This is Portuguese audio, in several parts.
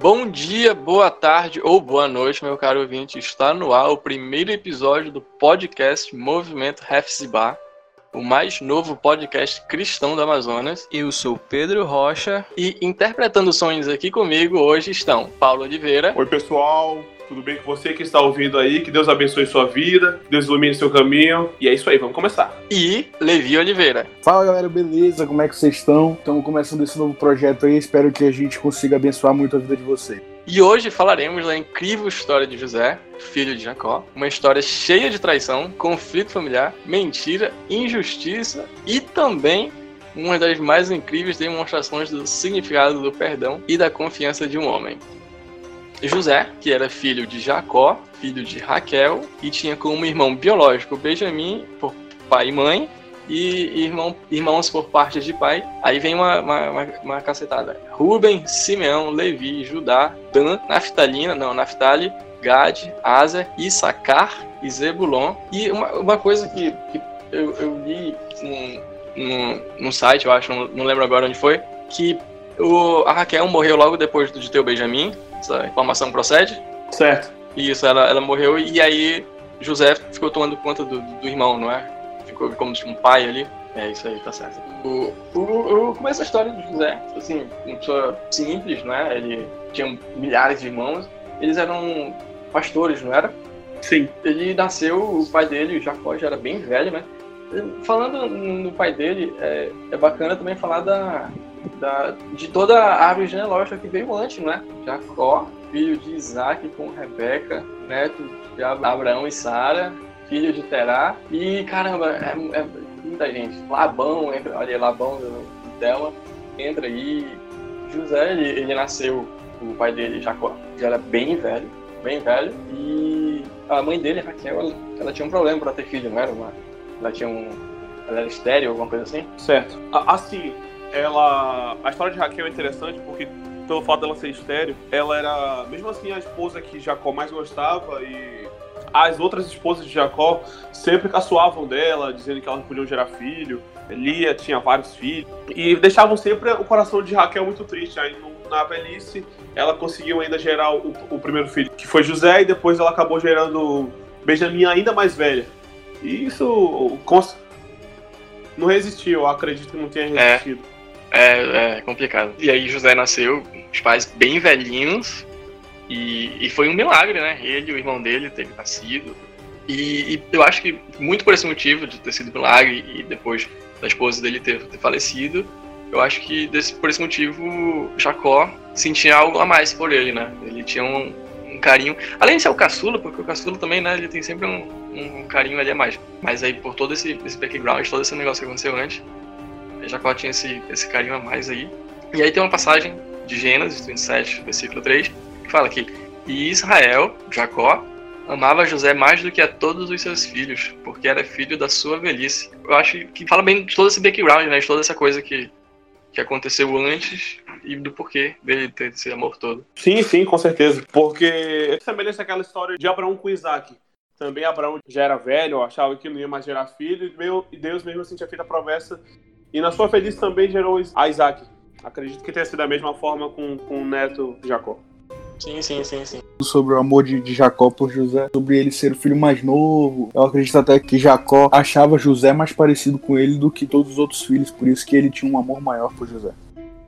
Bom dia, boa tarde ou boa noite, meu caro ouvinte. Está no ar o primeiro episódio do podcast Movimento Hefzibah, o mais novo podcast cristão do Amazonas. Eu sou Pedro Rocha e interpretando sonhos aqui comigo hoje estão Paulo Oliveira. Oi, pessoal. Tudo bem com você que está ouvindo aí? Que Deus abençoe sua vida, que Deus ilumine seu caminho. E é isso aí, vamos começar. E Levi Oliveira. Fala galera, beleza? Como é que vocês estão? Estamos começando esse novo projeto aí. Espero que a gente consiga abençoar muito a vida de vocês. E hoje falaremos da incrível história de José, filho de Jacó, uma história cheia de traição, conflito familiar, mentira, injustiça e também uma das mais incríveis demonstrações do significado do perdão e da confiança de um homem. José, que era filho de Jacó, filho de Raquel, e tinha como irmão biológico Benjamim, por pai e mãe, e irmão, irmãos por parte de pai. Aí vem uma, uma, uma, uma cacetada. Ruben, Simeão, Levi, Judá, Dan, Naftalina, não, Naftali, Gad, Azer, Issacar e Zebulon. E uma, uma coisa que, que eu, eu li num, num, num site, eu acho, não, não lembro agora onde foi, que o, a Raquel morreu logo depois de ter o Benjamin, essa informação procede? Certo. Isso, ela, ela morreu e aí José ficou tomando conta do, do irmão, não é? Ficou como um pai ali. É isso aí, tá certo. O, o, o começo da história de José, assim, uma pessoa simples, né? Ele tinha milhares de irmãos. Eles eram pastores, não era? Sim. Ele nasceu, o pai dele, Jacó, já era bem velho, né? Falando no pai dele, é, é bacana também falar da, da, de toda a árvore genealógica que veio antes, né? Jacó, filho de Isaac com Rebeca, neto de Abraão e Sara, filho de Terá. E caramba, é, é muita gente. Labão, entra, olha Labão Dela, entra aí. José, ele, ele nasceu, o pai dele, Jacó, já era bem velho, bem velho. E a mãe dele, Raquel, ela, ela tinha um problema para ter filho, não era uma. Ela tinha um. Ela era estéreo, alguma coisa assim? Certo. Assim, ela. A história de Raquel é interessante porque, pelo fato dela ser estéreo, ela era, mesmo assim, a esposa que Jacó mais gostava e as outras esposas de Jacó sempre caçoavam dela, dizendo que elas podiam gerar filho. Lia tinha vários filhos. E deixavam sempre o coração de Raquel muito triste. Aí na velhice, ela conseguiu ainda gerar o, o primeiro filho, que foi José, e depois ela acabou gerando Benjamim ainda mais velha. E isso não resistiu, eu acredito que não tenha é. resistido. É. É, é complicado. E aí José nasceu, os pais bem velhinhos, e, e foi um milagre, né? Ele o irmão dele terem nascido. E, e, eu acho que muito por esse motivo de ter sido milagre e depois da esposa dele ter, ter falecido, eu acho que desse, por esse motivo Jacó sentia algo a mais por ele, né? Ele tinha um, um carinho, além de ser o caçula, porque o caçula também, né? Ele tem sempre um, um carinho ali a mais. Mas aí por todo esse, esse background, todo esse negócio que aconteceu antes, Jacó tinha esse, esse carinho a mais aí. E aí tem uma passagem de Gênesis 27, versículo 3, que fala que e Israel, Jacó, amava José mais do que a todos os seus filhos, porque era filho da sua velhice. Eu acho que fala bem de todo esse background, né, de toda essa coisa que, que aconteceu antes e do porquê dele ter esse amor todo. Sim, sim, com certeza. Porque semelhante àquela história de Abraão com Isaac. Também Abraão já era velho, achava que não ia mais gerar filho, e Deus mesmo assim tinha feito a promessa e na sua velhice também gerou a Isaac. Acredito que tenha sido da mesma forma com, com o neto Jacó. Sim, sim, sim, sim. Sobre o amor de, de, Jacó por José, sobre ele ser o filho mais novo. Eu acredito até que Jacó achava José mais parecido com ele do que todos os outros filhos, por isso que ele tinha um amor maior por José.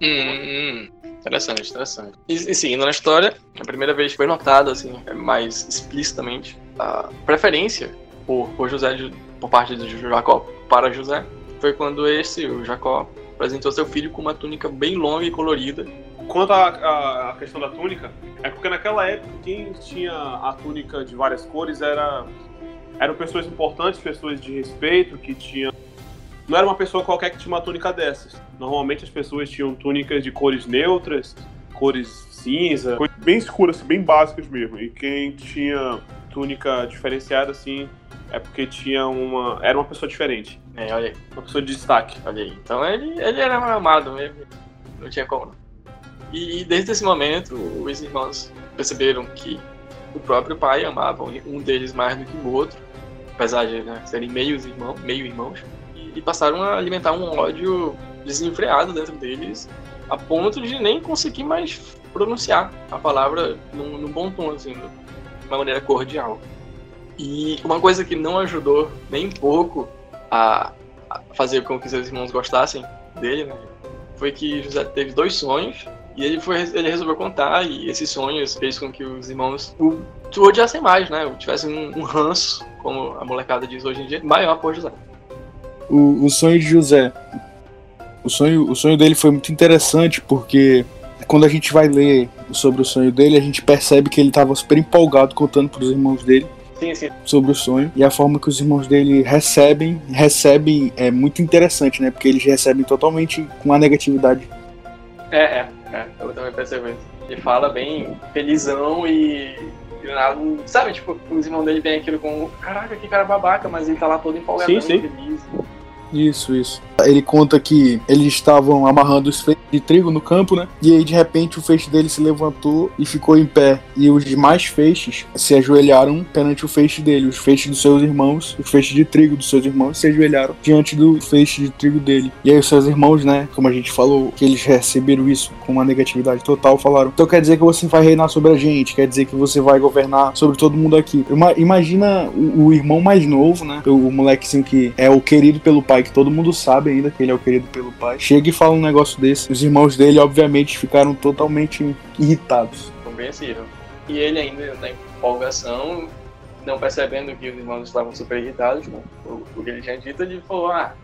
Hum, hum, interessante, interessante. E, e seguindo na história, a primeira vez foi notado, assim, mais explicitamente, a preferência por, por José, de, por parte de Jacó para José foi quando esse, o Jacó, apresentou seu filho com uma túnica bem longa e colorida. Quanto à questão da túnica, é porque naquela época quem tinha a túnica de várias cores era eram pessoas importantes, pessoas de respeito, que tinham. Não era uma pessoa qualquer que tinha uma túnica dessas. Normalmente as pessoas tinham túnicas de cores neutras, cores cinza, cores bem escuras, bem básicas mesmo. E quem tinha túnica diferenciada, assim, é porque tinha uma. Era uma pessoa diferente. É, olha aí. Uma pessoa de destaque. Olha aí. Então ele, ele era amado mesmo. Não tinha como. E, desde esse momento, os irmãos perceberam que o próprio pai amava um deles mais do que o outro, apesar de né, serem meios irmãos, meio irmãos, e, e, passaram a alimentar um ódio desenfreado dentro deles, a ponto de nem conseguir mais pronunciar a palavra num, num bom tom, assim, de uma maneira cordial. E uma coisa que não ajudou nem pouco a, a fazer com que seus irmãos gostassem dele, né, foi que José teve dois sonhos e ele, foi, ele resolveu contar, e esses sonhos fez com que os irmãos o, o odiassem mais, né? Tivessem um, um ranço, como a molecada diz hoje em dia, maior por José. O, o sonho de José. O sonho, o sonho dele foi muito interessante porque quando a gente vai ler sobre o sonho dele, a gente percebe que ele estava super empolgado contando para os irmãos dele Sim, sim. sobre o sonho e a forma que os irmãos dele recebem, recebem é muito interessante, né? Porque eles recebem totalmente com uma negatividade. É, é, é, eu também percebo isso. Ele fala bem felizão e. sabe, tipo, os irmãos dele vêm aquilo com. Caraca, que cara babaca, mas ele tá lá todo empolgado, Sim, sim. feliz. Isso, isso. Ele conta que eles estavam amarrando os feixes de trigo no campo, né? E aí de repente o feixe dele se levantou e ficou em pé. E os demais feixes se ajoelharam perante o feixe dele. Os feixes dos seus irmãos, os feixes de trigo dos seus irmãos se ajoelharam diante do feixe de trigo dele. E aí os seus irmãos, né? Como a gente falou, que eles receberam isso com uma negatividade total, falaram: Então quer dizer que você vai reinar sobre a gente, quer dizer que você vai governar sobre todo mundo aqui. Ima- imagina o, o irmão mais novo, né? O, o molequezinho que é o querido pelo pai, que todo mundo sabe ainda que ele é o querido pelo pai. Chega e fala um negócio desse. Os irmãos dele, obviamente, ficaram totalmente irritados. compreensível. E ele ainda na empolgação, não percebendo que os irmãos estavam super irritados com o, que ele tinha dito, ele falou, ah,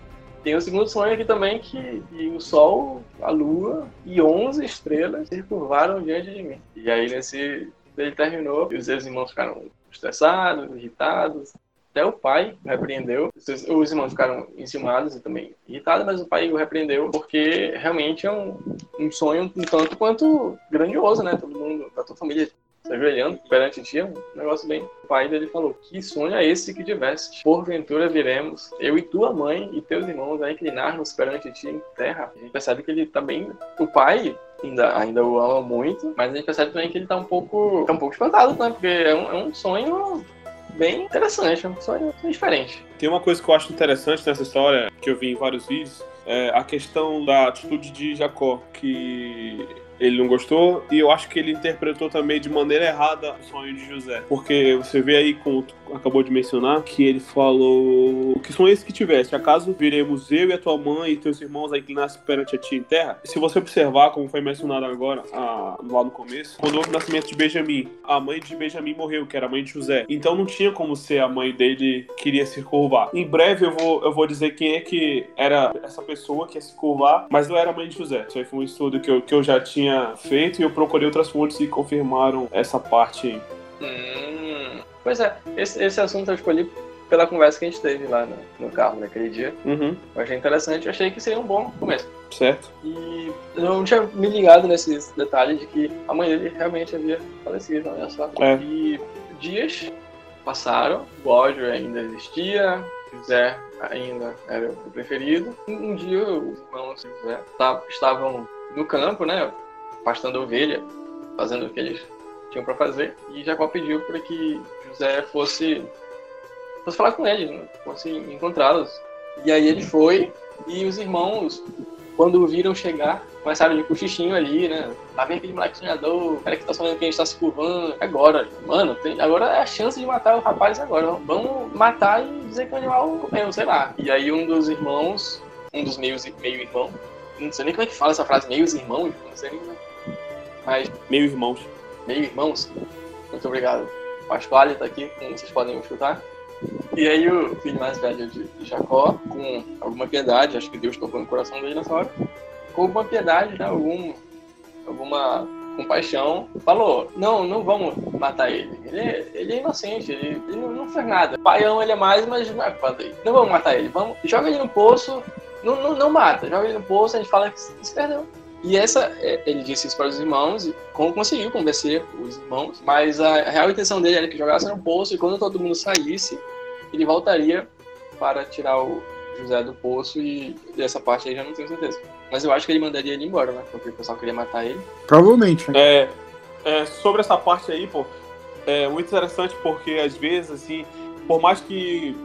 tem o segundo sonho aqui também que, que o sol, a lua e 11 estrelas se curvaram diante de mim. E aí nesse ele terminou e os seus irmãos ficaram estressados, irritados. Até o pai repreendeu. Os irmãos ficaram enciumados e também irritados, mas o pai o repreendeu porque realmente é um, um sonho um tanto quanto grandioso, né? Todo mundo, a tua família se ajoelhando perante ti, é um negócio bem. O pai dele falou: Que sonho é esse que tiveste? Porventura viremos, eu e tua mãe e teus irmãos, a inclinar-nos perante ti em terra. A gente percebe que ele também. O pai ainda, ainda o ama muito, mas a gente percebe também que ele tá um pouco. tá um pouco espantado, né? Porque é um, é um sonho bem interessante, é um sonho diferente. Tem uma coisa que eu acho interessante nessa história, que eu vi em vários vídeos, é a questão da atitude de Jacó, que ele não gostou, e eu acho que ele interpretou também de maneira errada o sonho de José. Porque você vê aí, como acabou de mencionar, que ele falou que sonho esse que tivesse, acaso viremos eu e a tua mãe e teus irmãos a inclinar-se perante a ti em terra? Se você observar, como foi mencionado agora, ah, lá no começo, quando houve o nascimento de Benjamim, a mãe de Benjamim morreu, que era a mãe de José. Então não tinha como ser a mãe dele queria se curvar. Em breve eu vou, eu vou dizer quem é que era essa pessoa que ia se curvar, mas não era a mãe de José. Isso aí foi um estudo que eu, que eu já tinha feito e eu procurei outras fontes e confirmaram essa parte aí. Hum, pois é, esse, esse assunto eu escolhi pela conversa que a gente teve lá no, no carro naquele dia. Uhum, Eu achei interessante, eu achei que seria um bom começo. certo? E eu não tinha me ligado nesse detalhe de que a mãe dele realmente havia falecido, olha só. É. E dias passaram, o ódio ainda existia, José ainda era o preferido. Um dia os irmãos José tá- estavam no campo, né, pastando ovelha, fazendo o que eles tinham para fazer, e Jacó pediu para que José fosse, fosse falar com ele, né, fosse encontrá-los. E aí ele foi, e os irmãos quando o viram chegar, começaram de cochichinho ali, né? Lá vem aquele moleque sonhador, cara que tá sonhando que a gente tá se curvando. Agora, mano, tem- agora é a chance de matar o rapaz agora. Vamos matar e dizer que o animal comeu, sei lá. E aí um dos irmãos, um dos meios, meio irmão, não sei nem como é que fala essa frase, meios irmãos, não sei nem. Mas Meio irmãos. meio irmãos, muito obrigado. O Pasquale tá aqui, como vocês podem escutar. E aí o filho mais velho de Jacó, com alguma piedade, acho que Deus tocou no coração dele nessa hora, com alguma piedade, né, algum, alguma compaixão, falou, não, não vamos matar ele. Ele, é- ele é inocente, ele, ele não, não fez nada. O pai ama ele é mais, mas não é culpa. Não vamos matar ele, vamos, joga ele no poço, não, não, não mata, joga ele no poço, a gente fala que se perdeu. E essa, é, ele disse isso para os irmãos e como conseguiu convencer os irmãos, mas a real intenção dele era que jogasse no poço e quando todo mundo saísse, ele voltaria para tirar o José do poço e dessa parte aí já não tenho certeza. Mas eu acho que ele mandaria ele embora, né? Porque o pessoal queria matar ele. Provavelmente, né? É, é, sobre essa parte aí, pô, é muito interessante porque às vezes, assim, por mais que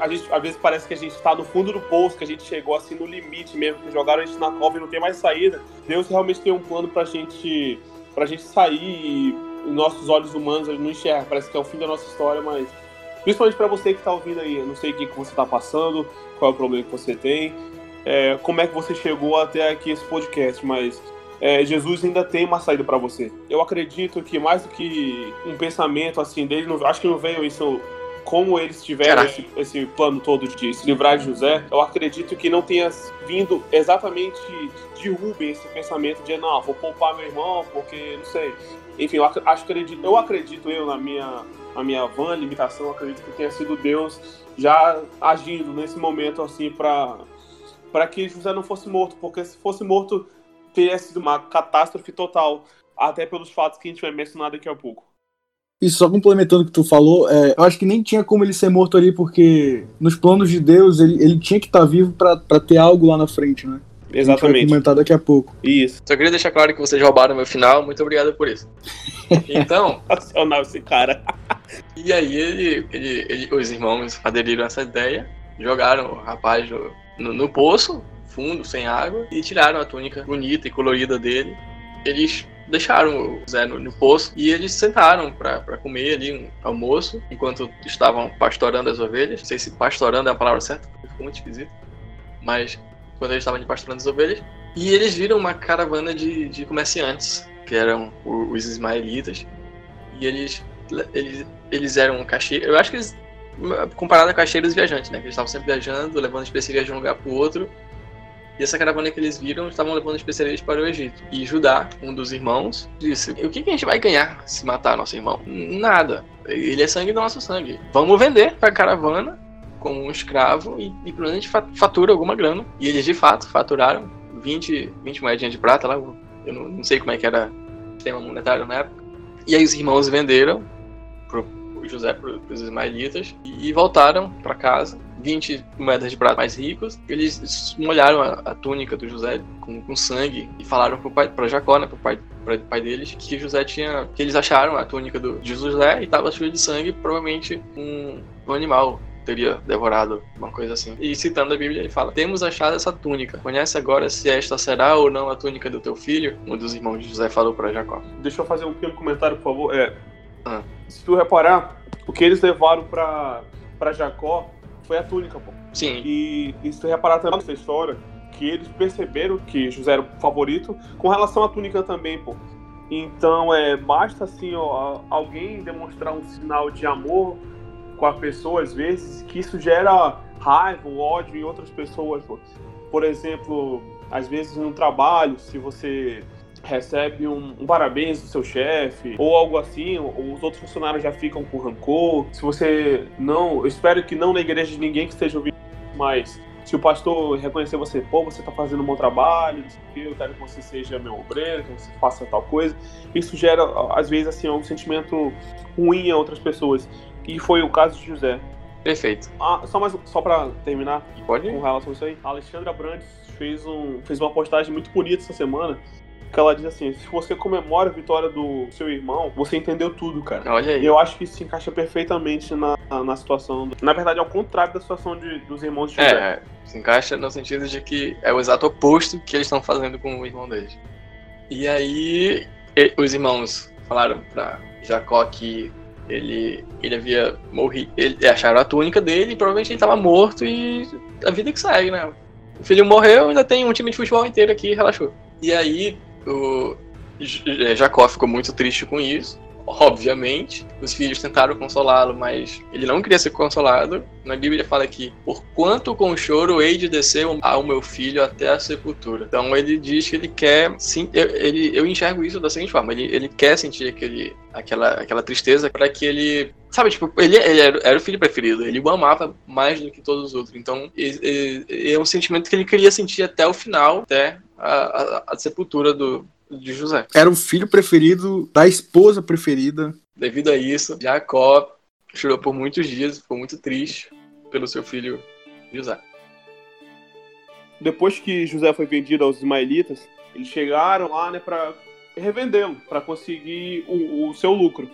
A gente, às vezes parece que a gente está no fundo do poço, que a gente chegou assim no limite mesmo, que jogaram a gente na cova e não tem mais saída. Deus realmente tem um plano pra gente, pra gente sair e nossos olhos humanos não enxergam. Parece que é o fim da nossa história, mas principalmente para você que está ouvindo aí, eu não sei o que, que você está passando, qual é o problema que você tem, é, como é que você chegou até aqui esse podcast, mas é, Jesus ainda tem uma saída para você. Eu acredito que mais do que um pensamento assim dele, não, acho que não veio isso como eles tiveram esse, esse, plano todo de se livrar de José, eu acredito que não tenha vindo exatamente de Rubem esse pensamento de não, vou poupar meu irmão porque não sei. Enfim, eu acredito, eu acredito eu na minha a minha van limitação, eu acredito que tenha sido Deus já agindo nesse momento assim para para que José não fosse morto, porque se fosse morto teria sido uma catástrofe total, até pelos fatos que a gente vai mencionar daqui a pouco. E só complementando o que tu falou, é, eu acho que nem tinha como ele ser morto ali, porque nos planos de Deus ele, ele tinha que estar tá vivo para ter algo lá na frente, né? Exatamente. A gente vai comentar daqui a pouco. Isso. Só queria deixar claro que vocês roubaram meu final, muito obrigado por isso. Então. Nacional esse cara. e aí ele, ele, ele, os irmãos aderiram a essa ideia, jogaram o rapaz no, no, no poço, fundo, sem água, e tiraram a túnica bonita e colorida dele. Eles deixaram o Zé no, no poço e eles sentaram para comer ali um almoço enquanto estavam pastorando as ovelhas. Não sei se pastorando é a palavra certa, ficou muito esquisito. Mas quando eles estavam pastorando as ovelhas. E eles viram uma caravana de, de comerciantes, que eram os ismaelitas. E eles, eles, eles eram caixeiros. Eu acho que eles. Comparado a caixeiros viajantes, né? Que eles estavam sempre viajando, levando especiarias de um lugar para o outro e essa caravana que eles viram estavam levando especialistas para o Egito. E Judá, um dos irmãos, disse: O que, que a gente vai ganhar se matar nosso irmão? Nada. Ele é sangue do nosso sangue. Vamos vender para a caravana como um escravo e, e provavelmente fatura alguma grana. E eles de fato faturaram 20, 20 moedinhas de prata lá. Eu não, não sei como é que era o sistema monetário na época. E aí os irmãos venderam pro José para os ismaelitas e voltaram para casa 20 moedas de prata mais ricos. Eles molharam a, a túnica do José com, com sangue e falaram para Jacó, né, pro pai, pro pai deles, que José tinha. que eles acharam a túnica do, de José e estava suja de sangue, provavelmente um, um animal teria devorado, uma coisa assim. E citando a Bíblia, ele fala: Temos achado essa túnica. Conhece agora se esta será ou não a túnica do teu filho? Um dos irmãos de José falou para Jacó. Deixa eu fazer um pequeno comentário, por favor. É, ah. Se tu reparar, o que eles levaram para Jacó foi a túnica, pô. Sim. E, e se reparar também nessa história, que eles perceberam que José era o favorito com relação à túnica também, pô. Então, é, basta assim, ó, alguém demonstrar um sinal de amor com a pessoa, às vezes, que isso gera raiva, ódio em outras pessoas. Pô. Por exemplo, às vezes no trabalho, se você recebe um, um, parabéns do seu chefe ou algo assim, os outros funcionários já ficam com rancor. Se você não, eu espero que não na igreja de ninguém que esteja ouvindo, mas se o pastor reconhecer você, pô, você está fazendo um bom trabalho, eu quero que você seja meu obreiro, que você faça tal coisa, isso gera, às vezes, assim, um sentimento ruim a outras pessoas. E foi o caso de José. Perfeito. Ah, só mais, só para terminar Pode? com relação a isso aí, a Alexandra Brandes fez, um, fez uma postagem muito bonita essa semana que ela diz assim: se você comemora a vitória do seu irmão, você entendeu tudo, cara. Olha aí. Eu acho que isso se encaixa perfeitamente na, na situação. Do... Na verdade, é o contrário da situação de, dos irmãos de José. É, se encaixa no sentido de que é o exato oposto que eles estão fazendo com o irmão deles. E aí, os irmãos falaram pra Jacó que ele, ele havia morrido. Ele, acharam a túnica dele e provavelmente ele estava morto e a vida que segue, né? O filho morreu, ainda tem um time de futebol inteiro aqui, relaxou. E aí, o é, Jacó ficou muito triste com isso. Obviamente, os filhos tentaram consolá-lo, mas ele não queria ser consolado. Na Bíblia fala que, por quanto com choro hei de descer ao meu filho até a sepultura. Então ele diz que ele quer, sim, eu, ele, eu enxergo isso da seguinte forma: ele, ele quer sentir aquele, aquela, aquela tristeza para que ele Sabe, tipo, ele, ele era, era, o filho preferido, ele o amava mais do que todos os outros. Então, é um sentimento que ele queria sentir até o final, até a, a, a sepultura do, de José. Era o filho preferido da esposa preferida. Devido a isso, Jacó chorou por muitos dias, ficou muito triste pelo seu filho José. Depois que José foi vendido aos ismaelitas, eles chegaram lá, né, para revendê-lo, para conseguir o, o, seu lucro.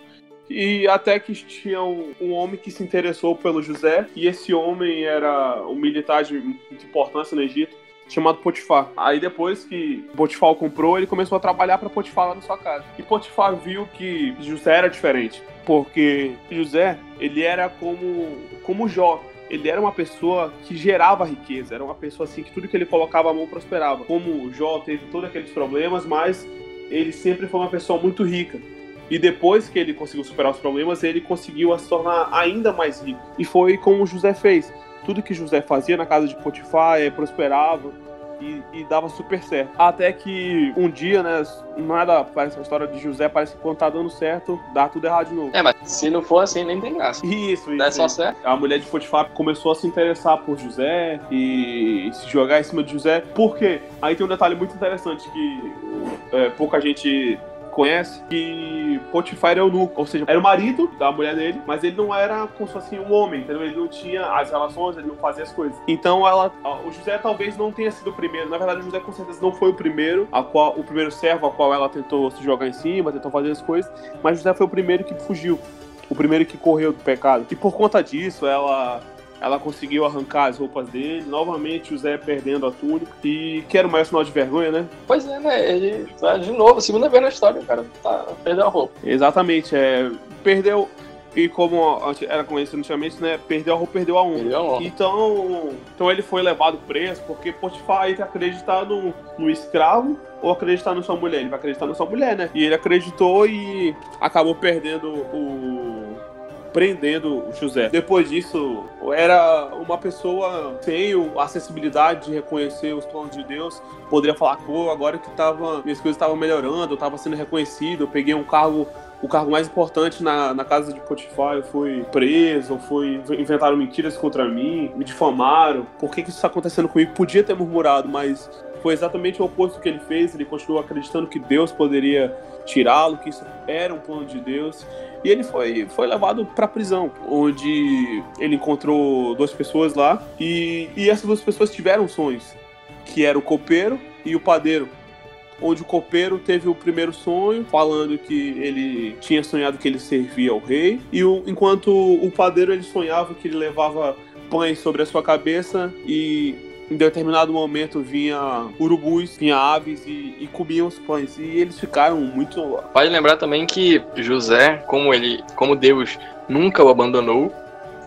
E até que tinha um, um, homem que se interessou pelo José, e esse homem era um militar de muita importância no Egito, chamado Potifar. Aí depois que Potifar comprou, ele começou a trabalhar para Potifar lá na sua casa. E Potifar viu que José era diferente, porque José, ele era como como Jó, ele era uma pessoa que gerava riqueza, era uma pessoa assim que tudo que ele colocava a mão prosperava. Como Jó teve todos aqueles problemas, mas ele sempre foi uma pessoa muito rica. E depois que ele conseguiu superar os problemas, ele conseguiu se tornar ainda mais rico. E foi como José fez. Tudo que José fazia na casa de Potifar é, prosperava e, e, dava super certo. Até que um dia, né, nada parece a história de José, parece que quando tá dando certo, dá tudo errado de novo. É, mas se não for assim, nem tem graça. Isso, isso. Dá só certo. A mulher de Potifar começou a se interessar por José e se jogar em cima de José. Por quê? Aí tem um detalhe muito interessante que é, pouca gente conhece que Potifar era eunuco, ou seja, era o marido da mulher dele, mas ele não era como se fosse um homem, entendeu? Ele não tinha as relações, ele não fazia as coisas. Então ela, o José talvez não tenha sido o primeiro, na verdade o José com certeza não foi o primeiro, a qual, o primeiro servo a qual ela tentou se jogar em cima, tentou fazer as coisas, mas José foi o primeiro que fugiu, o primeiro que correu do pecado. E por conta disso, ela ela conseguiu arrancar as roupas dele, novamente o Zé perdendo a túnica. E que era o maior sinal de vergonha, né? Pois é, né? Ele, tá de novo, segunda vez na história, o cara tá, perdeu a roupa. Exatamente, é. Perdeu. E como era conhecido antigamente, né? Perdeu a roupa, perdeu a honra. Perdeu a honra. Então, então ele foi levado preso porque Potifar aí acreditar no, no escravo ou acreditar na sua mulher. Ele vai acreditar na sua mulher, né? E ele acreditou e acabou perdendo o prendendo José. Depois disso, era uma pessoa sem a acessibilidade de reconhecer os planos de Deus. Poderia falar, pô, agora que tava, minhas coisas estavam melhorando, eu estava sendo reconhecido, eu peguei um cargo o cargo mais importante na, na casa de Potifar, eu fui preso, fui inventaram mentiras contra mim, me difamaram. Por que, que isso está acontecendo comigo? Podia ter murmurado, mas foi exatamente o oposto que ele fez. Ele continuou acreditando que Deus poderia tirá-lo, que isso era um plano de Deus. E ele foi, foi levado para prisão, onde ele encontrou duas pessoas lá e, e essas duas pessoas tiveram sonhos, que era o copeiro e o padeiro. Onde o copeiro teve o primeiro sonho, falando que ele tinha sonhado que ele servia ao rei, e o, enquanto o padeiro ele sonhava que ele levava pães sobre a sua cabeça e em determinado momento vinha urubus, vinha aves e, e, comiam os pães. E eles ficaram muito. Pode lembrar também que José, como ele, como Deus nunca o abandonou,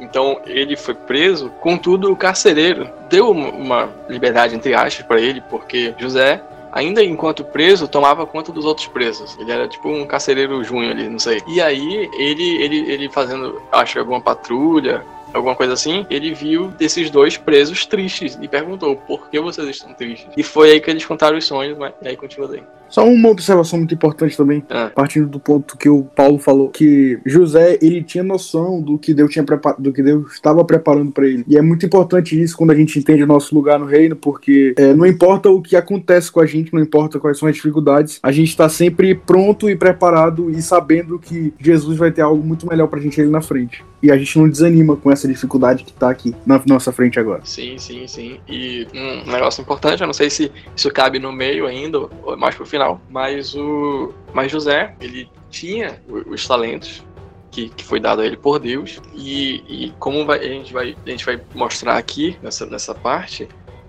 então ele foi preso. Contudo, o carcereiro deu uma liberdade entre aspas para ele, porque José ainda enquanto preso, tomava conta dos outros presos. Ele era tipo um carcereiro junho ali, não sei. E aí, ele, ele, ele fazendo, acho, alguma patrulha, alguma coisa assim, ele viu esses dois presos tristes e perguntou por que vocês estão tristes. E foi aí que eles contaram os sonhos, mas e aí continua daí. Só uma observação muito importante também, ah. partindo do ponto que o Paulo falou, que José ele tinha noção do que Deus tinha preparado, do que Deus estava preparando para ele. E é muito importante isso quando a gente entende o nosso lugar no reino, porque é, não importa o que acontece com a gente, não importa quais são as dificuldades, a gente está sempre pronto e preparado e sabendo que Jesus vai ter algo muito melhor para a gente ali na frente. E a gente não desanima com essa dificuldade que está aqui na nossa frente agora. Sim, sim, sim. E um negócio importante, eu não sei se isso cabe no meio ainda, ou mais pro final. Mas o. Mas José, ele tinha os talentos que, que foi dado a ele por Deus. E, e como vai, a, gente vai, a gente vai mostrar aqui nessa, nessa parte,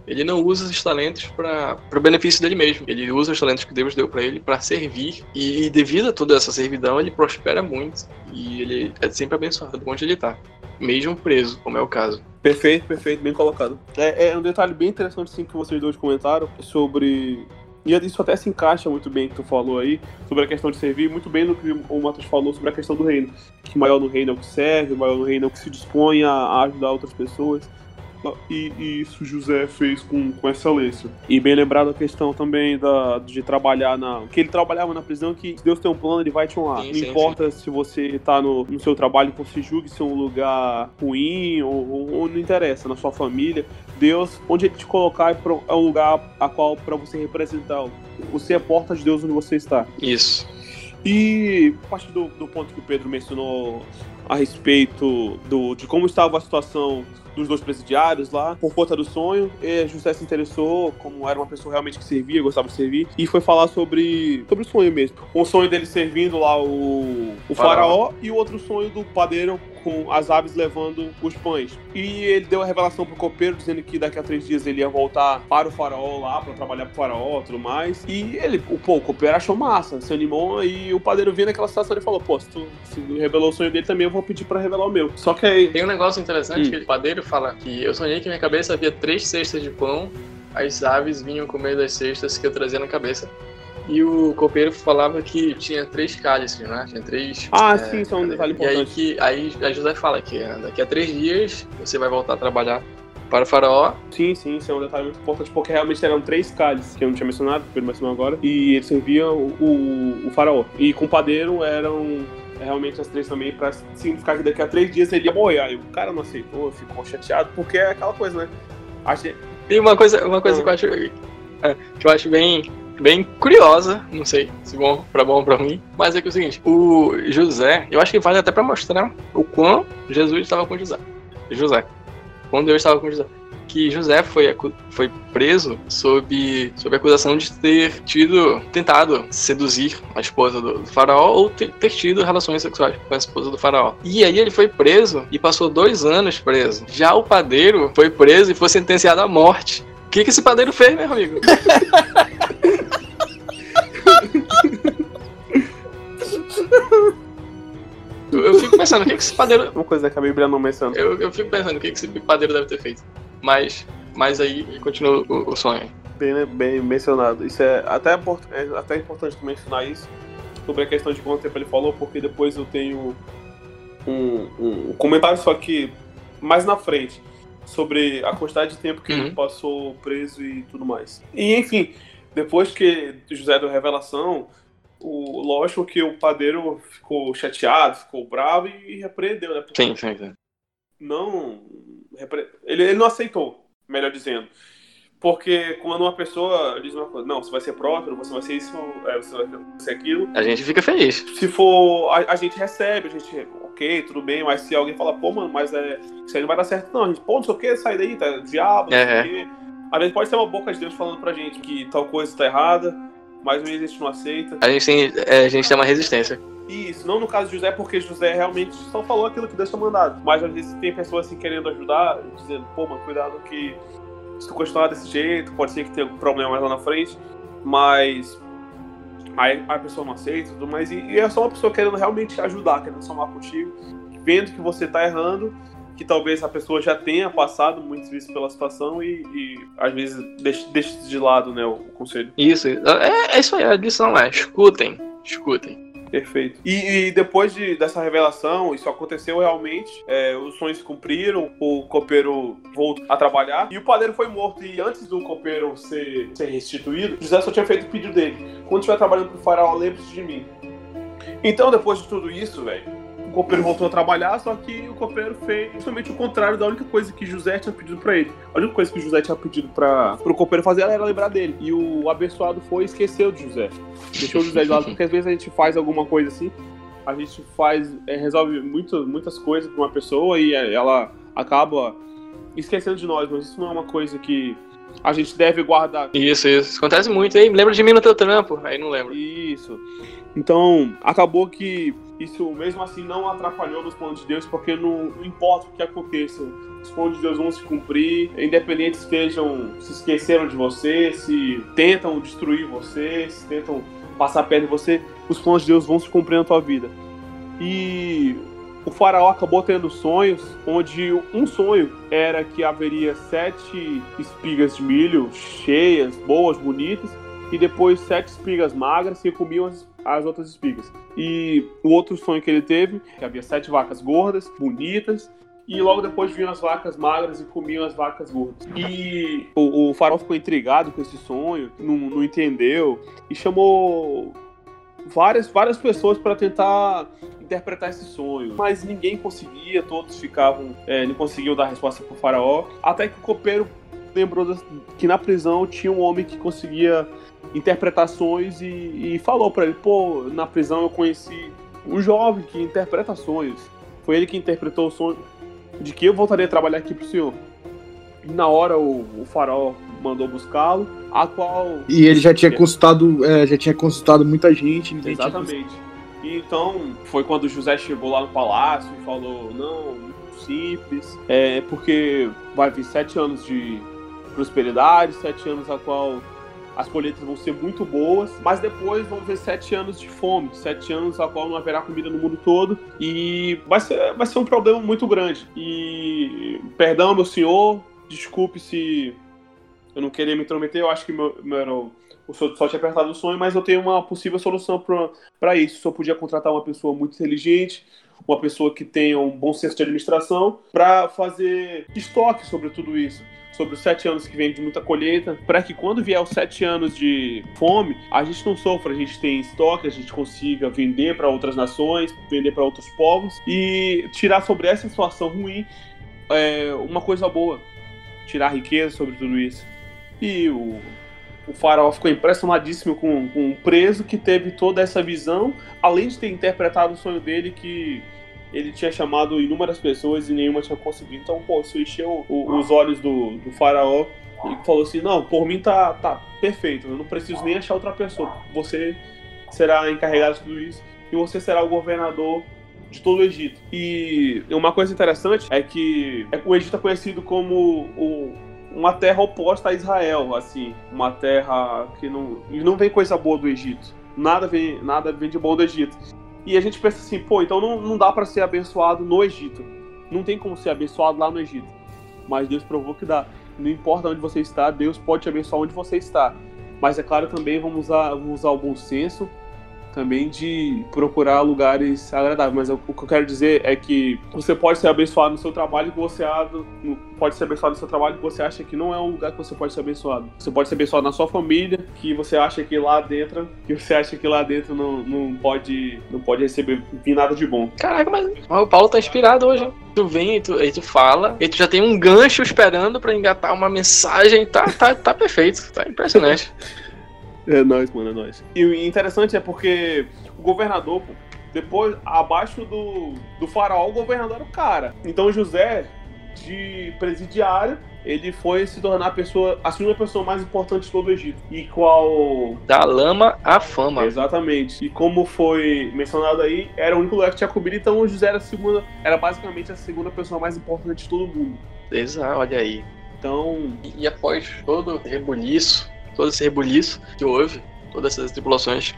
ele não usa esses talentos para o benefício dele mesmo. Ele usa os talentos que Deus deu para ele para servir. E devido a toda essa servidão, ele prospera muito. E ele é sempre abençoado onde ele está. Mesmo preso, como é o caso. Perfeito, perfeito, bem colocado. É, é um detalhe bem interessante sim, que vocês dois comentaram sobre e isso até se encaixa muito bem que tu falou aí, sobre a questão de servir, muito bem no que o Matheus falou sobre a questão do reino. Que maior no reino é o que serve, maior no reino é o que se dispõe a ajudar outras pessoas. E, e, isso José fez com, com excelência. E bem lembrado a questão também da, de trabalhar na. Que ele trabalhava na prisão, que se Deus tem um plano, ele vai te honrar. Sim, não sim, importa sim. se você está no, no seu trabalho, você julgue ser um lugar ruim ou, ou, ou, não interessa, na sua família. Deus, onde ele te colocar, é, é um lugar a qual para você representar. Você é porta de Deus onde você está. Isso. E a partir do, do ponto que o Pedro mencionou a respeito do, de como estava a situação dos dois presidiários lá, por conta do sonho. E José se interessou, como era uma pessoa realmente que servia, gostava de servir, e foi falar sobre, sobre o sonho mesmo. Um sonho dele servindo lá o, o faraó. faraó e o outro sonho do padeiro com as aves levando os pães. E ele deu a revelação pro copeiro, dizendo que daqui a três dias ele ia voltar para o faraó lá, para trabalhar pro faraó e tudo mais. E ele, o, pô, o copeiro achou massa, se animou, e o padeiro vindo naquela situação, ele falou, pô, se tu se revelou o sonho dele também, eu vou pedir para revelar o meu. Só que aí... Tem um negócio interessante hum. que o padeiro fala que eu sonhei que minha cabeça havia três cestas de pão, as aves vinham comer das cestas que eu trazia na cabeça. E o copeiro falava que tinha três cálices, né? Tinha três. Ah, é, sim, são um detalhe importante. E aí, que, aí a José fala que né, daqui a três dias você vai voltar a trabalhar para o faraó. Sim, sim, isso é um detalhe muito importante, porque realmente eram três cálices, que eu não tinha mencionado, o Pedro mencionou agora, e eles serviam o, o, o faraó. E com o padeiro eram realmente as três também, pra significar que daqui a três dias ele ia morrer. Aí o cara não aceitou, ficou chateado, porque é aquela coisa, né? Achei... E uma coisa, uma coisa ah. que eu acho é, que eu acho bem bem curiosa, não sei se bom para bom para mim, mas é que é o seguinte, o José, eu acho que vale até para mostrar o quão Jesus estava com José. José. Quando Deus estava com José. Que José foi, foi preso sob, sob acusação de ter tido, tentado seduzir a esposa do, do faraó ou ter, ter, tido relações sexuais com a esposa do faraó. E aí ele foi preso e passou dois anos preso. Já o padeiro foi preso e foi sentenciado à morte. O que, que esse padeiro fez, meu amigo? Eu fico pensando, o que, que esse padeiro. Uma coisa que a Bíblia não menciona. Eu, eu fico pensando, o que, que esse padeiro deve ter feito. Mas, mas aí continua o, o sonho. Bem, bem mencionado. Isso é até, é até importante mencionar isso sobre a questão de quanto tempo ele falou, porque depois eu tenho um, um comentário só que mais na frente sobre a quantidade de tempo que uhum. ele passou preso e tudo mais. E enfim, depois que José deu revelação, o, lógico que o padeiro ficou chateado, ficou bravo e, e repreendeu, né? Porque sim, sim, sim. Não. Repre... Ele, ele não aceitou, melhor dizendo. Porque quando uma pessoa diz uma coisa, não, você vai ser próspero, você vai ser isso, é, você vai ser aquilo. A gente fica feliz. Se for, a, a, gente recebe, a gente, ok, tudo bem, mas se alguém fala, pô, mano, mas é, isso aí não vai dar certo, não, a gente, pô, não sei o que, sai daí, tá diabo, não sei o é, é. Às vezes pode ser uma boca de Deus falando pra gente que tal coisa tá errada, mas vezes a gente não aceita. A gente tem, é, a gente tem uma resistência. Isso, não no caso de José, porque José realmente só falou aquilo que Deus tinha mandado. Mas às vezes tem pessoas assim querendo ajudar, dizendo, pô, mano, cuidado que se tu continuar desse jeito, pode ser que tenha algum problema mais lá na frente. Mas aí a pessoa não aceita tudo mais. E, e é só uma pessoa querendo realmente ajudar, querendo somar contigo, vendo que você tá errando que talvez a pessoa já tenha passado muitas vezes pela situação e, e às vezes deixe, de lado né, o, o conselho. Isso, é, é, isso aí, a lição é, escutem, escutem. Perfeito. E, e, depois de, dessa revelação, isso aconteceu realmente. É, os sonhos se cumpriram, o copeiro voltou a trabalhar e o padeiro foi morto. E antes do copeiro ser, ser restituído, José só tinha feito o pedido dele: quando estiver trabalhando pro faraó, lembre-se de mim. Então, depois de tudo isso, velho, o copeiro voltou a trabalhar, só que o copeiro fez justamente o contrário da única coisa que José tinha pedido para ele. A única coisa que José tinha pedido para o copeiro fazer era lembrar dele. E o abençoado foi e esqueceu de José. Deixou José de lado, porque às vezes a gente faz alguma coisa assim, a gente faz, é, resolve muito, muitas coisas para uma pessoa e é, ela acaba esquecendo de nós, mas isso não é uma coisa que a gente deve guardar. Isso, isso. Acontece muito, hein? Lembra de mim no teu trampo? Aí não lembro. Isso. Então, acabou que isso mesmo assim não atrapalhou nos planos de Deus, porque não, não, importa o que aconteça, os planos de Deus vão se cumprir, independente se estejam, se esqueceram de você, se tentam destruir você, se tentam passar perto de você, os planos de Deus vão se cumprir na tua vida. E o faraó acabou tendo sonhos, onde um sonho era que haveria sete espigas de milho cheias, boas, bonitas, e depois sete espigas magras que comiam as as outras espigas. E o outro sonho que ele teve, que havia sete vacas gordas, bonitas, e logo depois vinham as vacas magras e comiam as vacas gordas. E o, o farol ficou intrigado com esse sonho, não, não entendeu, e chamou várias, várias pessoas para tentar interpretar esse sonho, mas ninguém conseguia, todos ficavam, é, não conseguiam dar resposta para o faraó, até que o copeiro lembrou que na prisão tinha um homem que conseguia interpretações e, e falou para ele: pô, na prisão eu conheci um jovem que interpreta sonhos. Foi ele que interpretou o sonho. de que eu voltaria a trabalhar aqui pro senhor. E na hora o, o farol mandou buscá-lo, a qual. E ele já tinha consultado, é, já tinha consultado muita gente. Exatamente. E então foi quando José chegou lá no palácio e falou: não, muito simples, é porque vai vir sete anos de prosperidade, sete anos a qual as colheitas vão ser muito boas, mas depois vão ver sete anos de fome, sete anos a qual não haverá comida no mundo todo e vai ser, vai ser um problema muito grande. E perdão, meu senhor, desculpe se eu não queria me intrometer, eu acho que meu, meu o senhor só tinha apertado o sonho, mas eu tenho uma possível solução para isso. O senhor podia contratar uma pessoa muito inteligente, uma pessoa que tenha um bom senso de administração, para fazer estoque sobre tudo isso sobre os sete anos que vem de muita colheita, para que quando vier os sete anos de fome, a gente não sofra, a gente tem estoque, a gente consiga vender para outras nações, vender para outros povos e tirar sobre essa situação ruim é, uma coisa boa, tirar riqueza sobre tudo isso. E o, o faraó ficou impressionadíssimo com, com o preso que teve toda essa visão, além de ter interpretado o sonho dele que ele tinha chamado inúmeras pessoas e nenhuma tinha conseguido. Então, pô, isso encheu o, os olhos do, do faraó e falou assim: Não, por mim tá, tá perfeito, eu não preciso nem achar outra pessoa. Você será encarregado de tudo isso e você será o governador de todo o Egito. E uma coisa interessante é que o Egito é conhecido como o, uma terra oposta a Israel, assim, uma terra que não, não vem coisa boa do Egito. Nada vem, nada vem de bom do Egito. E a gente pensa assim, pô, então não, não dá para ser abençoado no Egito. Não tem como ser abençoado lá no Egito. Mas Deus provou que dá. Não importa onde você está, Deus pode te abençoar onde você está. Mas é claro também vamos usar, vamos usar o bom senso também de procurar lugares agradáveis. Mas o que eu quero dizer é que você pode ser abençoado no seu trabalho que você pode ser abençoado no seu trabalho que você acha que não é um lugar que você pode ser abençoado. Você pode ser abençoado na sua família, que você acha que lá dentro, que você acha que lá dentro não, não pode não pode receber vir nada de bom. Caraca, mas o Paulo tá inspirado hoje. Tu vem e tu, tu fala, e tu já tem um gancho esperando para engatar uma mensagem. Tá, tá, tá perfeito, tá impressionante. É nóis, mano, é nóis. E o interessante é porque o governador, depois, abaixo do, do faraó, o governador era o cara. Então José, de presidiário, ele foi se tornar a pessoa, a segunda pessoa mais importante de todo o Egito. E qual. Da lama à fama. Exatamente. E como foi mencionado aí, era o único lugar que tinha comida, então José era a segunda. Era basicamente a segunda pessoa mais importante de todo o mundo. Exato, olha aí. Então. E, e após todo o rebuliço todo esse rebuliço que houve, todas essas tripulações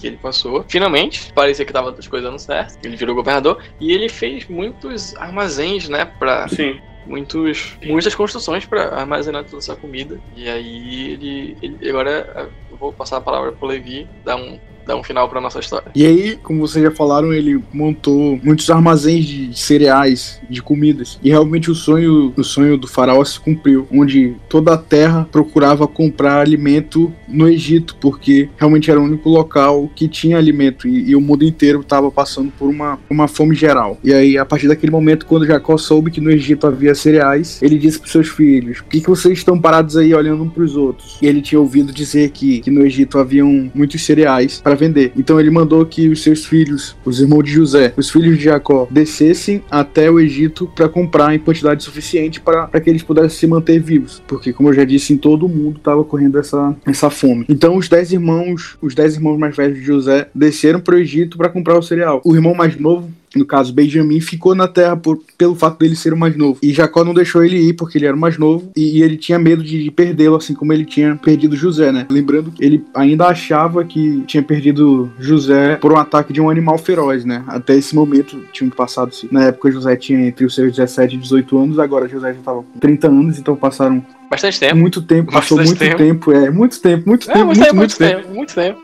que ele passou. Finalmente, parecia que tava as coisas dando certo. Ele virou governador e ele fez muitos armazéns, né, para Sim. muitos muitas construções para armazenar toda essa comida. E aí ele, ele agora eu vou passar a palavra pro Levi, dar um dar um final para nossa história. E aí, como vocês já falaram, ele montou muitos armazéns de cereais, de comidas. E realmente o sonho, o sonho do faraó se cumpriu, onde toda a terra procurava comprar alimento no Egito, porque realmente era o único local que tinha alimento e, e o mundo inteiro estava passando por uma, uma fome geral. E aí, a partir daquele momento, quando Jacó soube que no Egito havia cereais, ele disse para seus filhos: Por que, que vocês estão parados aí olhando um para os outros? E ele tinha ouvido dizer que, que no Egito haviam muitos cereais para vender. Então ele mandou que os seus filhos, os irmãos de José, os filhos de Jacó, descessem até o Egito para comprar em quantidade suficiente para que eles pudessem se manter vivos, porque como eu já disse, em todo o mundo estava correndo essa, essa fome. Então os dez irmãos, os dez irmãos mais velhos de José, desceram para o Egito para comprar o cereal. O irmão mais novo no caso Benjamin, ficou na terra por, pelo fato dele ser o mais novo. E Jacó não deixou ele ir porque ele era o mais novo e, e ele tinha medo de, de perdê-lo, assim como ele tinha perdido José, né? Lembrando que ele ainda achava que tinha perdido José por um ataque de um animal feroz, né? Até esse momento tinham passado, na época José tinha entre os seus 17 e 18 anos, agora José já estava com 30 anos, então passaram Bastante tempo. Muito tempo, passou Bastante muito tempo. tempo. é, muito tempo, muito É, tempo, muito, muito, tempo, muito tempo. tempo, muito tempo.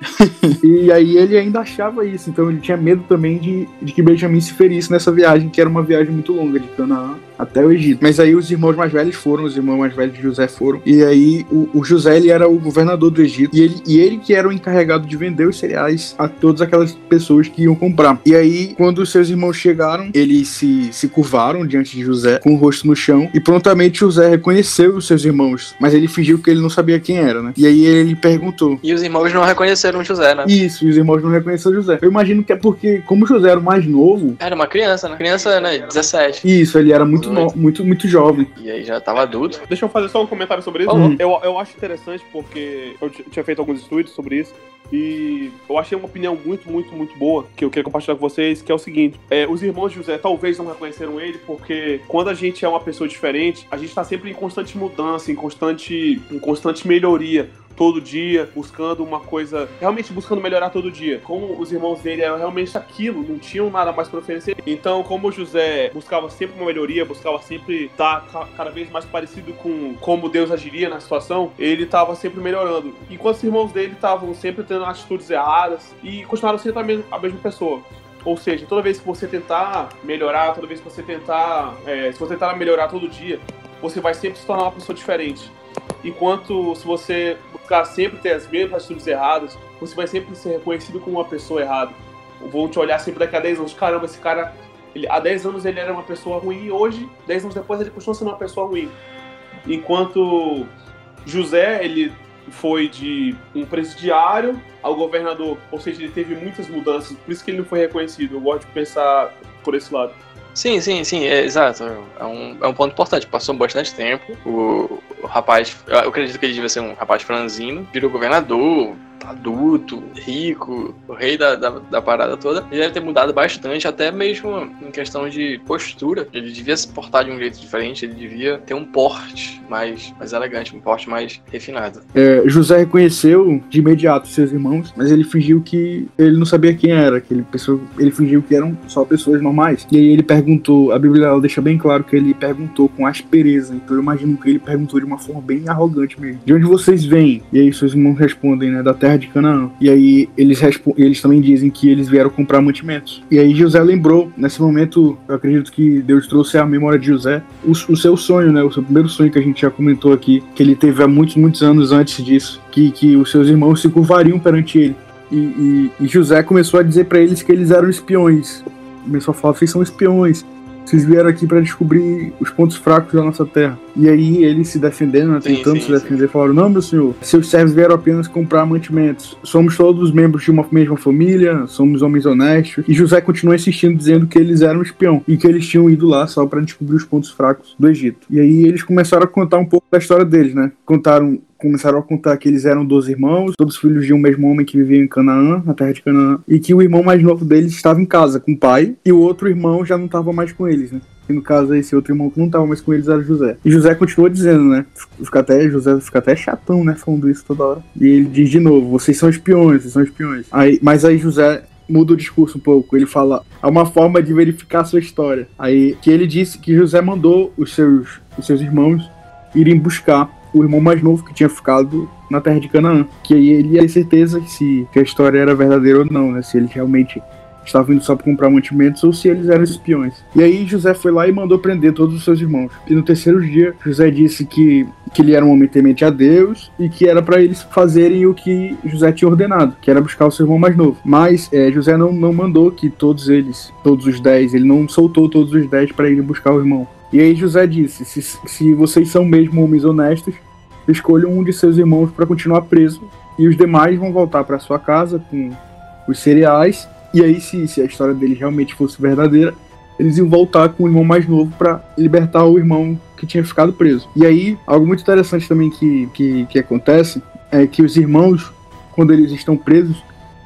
E aí ele ainda achava isso, então ele tinha medo também de, de que Benjamin se ferisse nessa viagem, que era uma viagem muito longa de Canaã até o Egito. Mas aí os irmãos mais velhos foram, os irmãos mais velhos de José foram. E aí o, o José ele era o governador do Egito e ele, e ele que era o encarregado de vender os cereais a todas aquelas pessoas que iam comprar. E aí quando os seus irmãos chegaram, eles se, se curvaram diante de José com o rosto no chão e prontamente José reconheceu os seus irmãos, mas ele fingiu que ele não sabia quem era, né? E aí ele perguntou. E os irmãos não reconheceram José, né? Isso, e os irmãos não reconheceram José. Eu imagino que é porque, como José era o mais novo, Era uma criança, né? Criança, né? 17. isso, ele era muito muito, no, muito, muito jovem. E aí já tava adulto. Deixa eu fazer só um comentário sobre isso. Uhum. Eu, eu acho interessante porque eu tinha feito alguns estudos sobre isso. E eu achei uma opinião muito, muito, muito boa que eu queria compartilhar com vocês, que é o seguinte: é, os irmãos de José talvez não reconheceram ele, porque quando a gente é uma pessoa diferente, a gente está sempre em constante mudança, em constante, em constante melhoria. Todo dia, buscando uma coisa, realmente buscando melhorar todo dia. Como os irmãos dele eram realmente aquilo, não tinham nada mais para oferecer. Então, como José buscava sempre uma melhoria, buscava sempre estar ca- cada vez mais parecido com como Deus agiria na situação, ele estava sempre melhorando. Enquanto os irmãos dele estavam sempre tendo atitudes erradas e continuaram sendo a mesma, a mesma pessoa. Ou seja, toda vez que você tentar melhorar, toda vez que você tentar, é, se você tentar melhorar todo dia, você vai sempre se tornar uma pessoa diferente. Enquanto se você buscar sempre ter as mesmas atitudes erradas, você vai sempre ser reconhecido como uma pessoa errada. Vão te olhar sempre daqui a 10 anos, caramba, esse cara, ele, há 10 anos ele era uma pessoa ruim e hoje, 10 anos depois, ele continua sendo uma pessoa ruim. Enquanto José, ele foi de um presidiário ao governador, ou seja, ele teve muitas mudanças, por isso que ele não foi reconhecido. Eu gosto de pensar por esse lado. Sim, sim, sim, é, exato. É um, é um ponto importante. Passou bastante tempo. O, o rapaz, eu acredito que ele devia ser um rapaz franzino, virou governador, adulto, rico, o rei da, da, da parada toda. Ele deve ter mudado bastante, até mesmo em questão de postura. Ele devia se portar de um jeito diferente, ele devia ter um porte mais, mais elegante, um porte mais refinado. É, José reconheceu de imediato seus irmãos, mas ele fingiu que ele não sabia quem era, que ele, pensou, ele fingiu que eram só pessoas normais. E aí ele perguntou, a Bíblia deixa bem claro que ele perguntou com aspereza, então eu imagino que ele perguntou de uma forma bem arrogante mesmo. De onde vocês vêm? E aí seus irmãos respondem, né, da terra de Canaã. E aí eles, eles também dizem que eles vieram comprar mantimentos. E aí José lembrou, nesse momento, eu acredito que Deus trouxe à memória de José o, o seu sonho, né, o seu primeiro sonho que a gente já comentou aqui, que ele teve há muitos, muitos anos antes disso, que, que os seus irmãos se curvariam perante ele. E, e- e José começou a dizer para eles que eles eram espiões. Começou a falar: vocês são espiões. Vocês vieram aqui para descobrir os pontos fracos da nossa terra. E aí eles se defendendo, né, Sim, tentando sim, se defender, falaram: Não, meu senhor, seus servos vieram apenas comprar mantimentos. Somos todos membros de uma mesma família, somos homens honestos. E José continuou insistindo, dizendo que eles eram espião e que eles tinham ido lá só para descobrir os pontos fracos do Egito. E aí eles começaram a contar um pouco da história deles, né? Contaram começaram a contar que eles eram 12 irmãos, todos filhos de um mesmo homem que vivia em Canaã, na terra de Canaã, e que o irmão mais novo deles estava em casa com o pai, e o outro irmão já não estava mais com eles, né? Que no caso, esse outro irmão que não estava mais com eles era José. E José continuou dizendo, né? Fica até, José fica até chatão, né? Falando isso toda hora. E ele diz de novo: vocês são espiões, vocês são espiões. Aí, mas aí José muda o discurso um pouco. Ele fala: há uma forma de verificar a sua história. Aí que ele disse que José mandou os seus, os seus irmãos irem buscar o irmão mais novo que tinha ficado na terra de Canaã. Que aí ele ia certeza se que a história era verdadeira ou não, né? Se ele realmente estava indo só para comprar mantimentos ou se eles eram espiões. E aí José foi lá e mandou prender todos os seus irmãos. E no terceiro dia, José disse que, que ele era um homem temente a Deus e que era para eles fazerem o que José tinha ordenado, que era buscar o seu irmão mais novo. Mas é, José não, não mandou que todos eles, todos os dez, ele não soltou todos os dez para irem buscar o irmão. E aí José disse: se, se vocês são mesmo homens honestos, escolham um de seus irmãos para continuar preso e os demais vão voltar para sua casa com os cereais. E aí, se, se a história deles realmente fosse verdadeira, eles iam voltar com o irmão mais novo para libertar o irmão que tinha ficado preso. E aí, algo muito interessante também que, que, que acontece é que os irmãos, quando eles estão presos,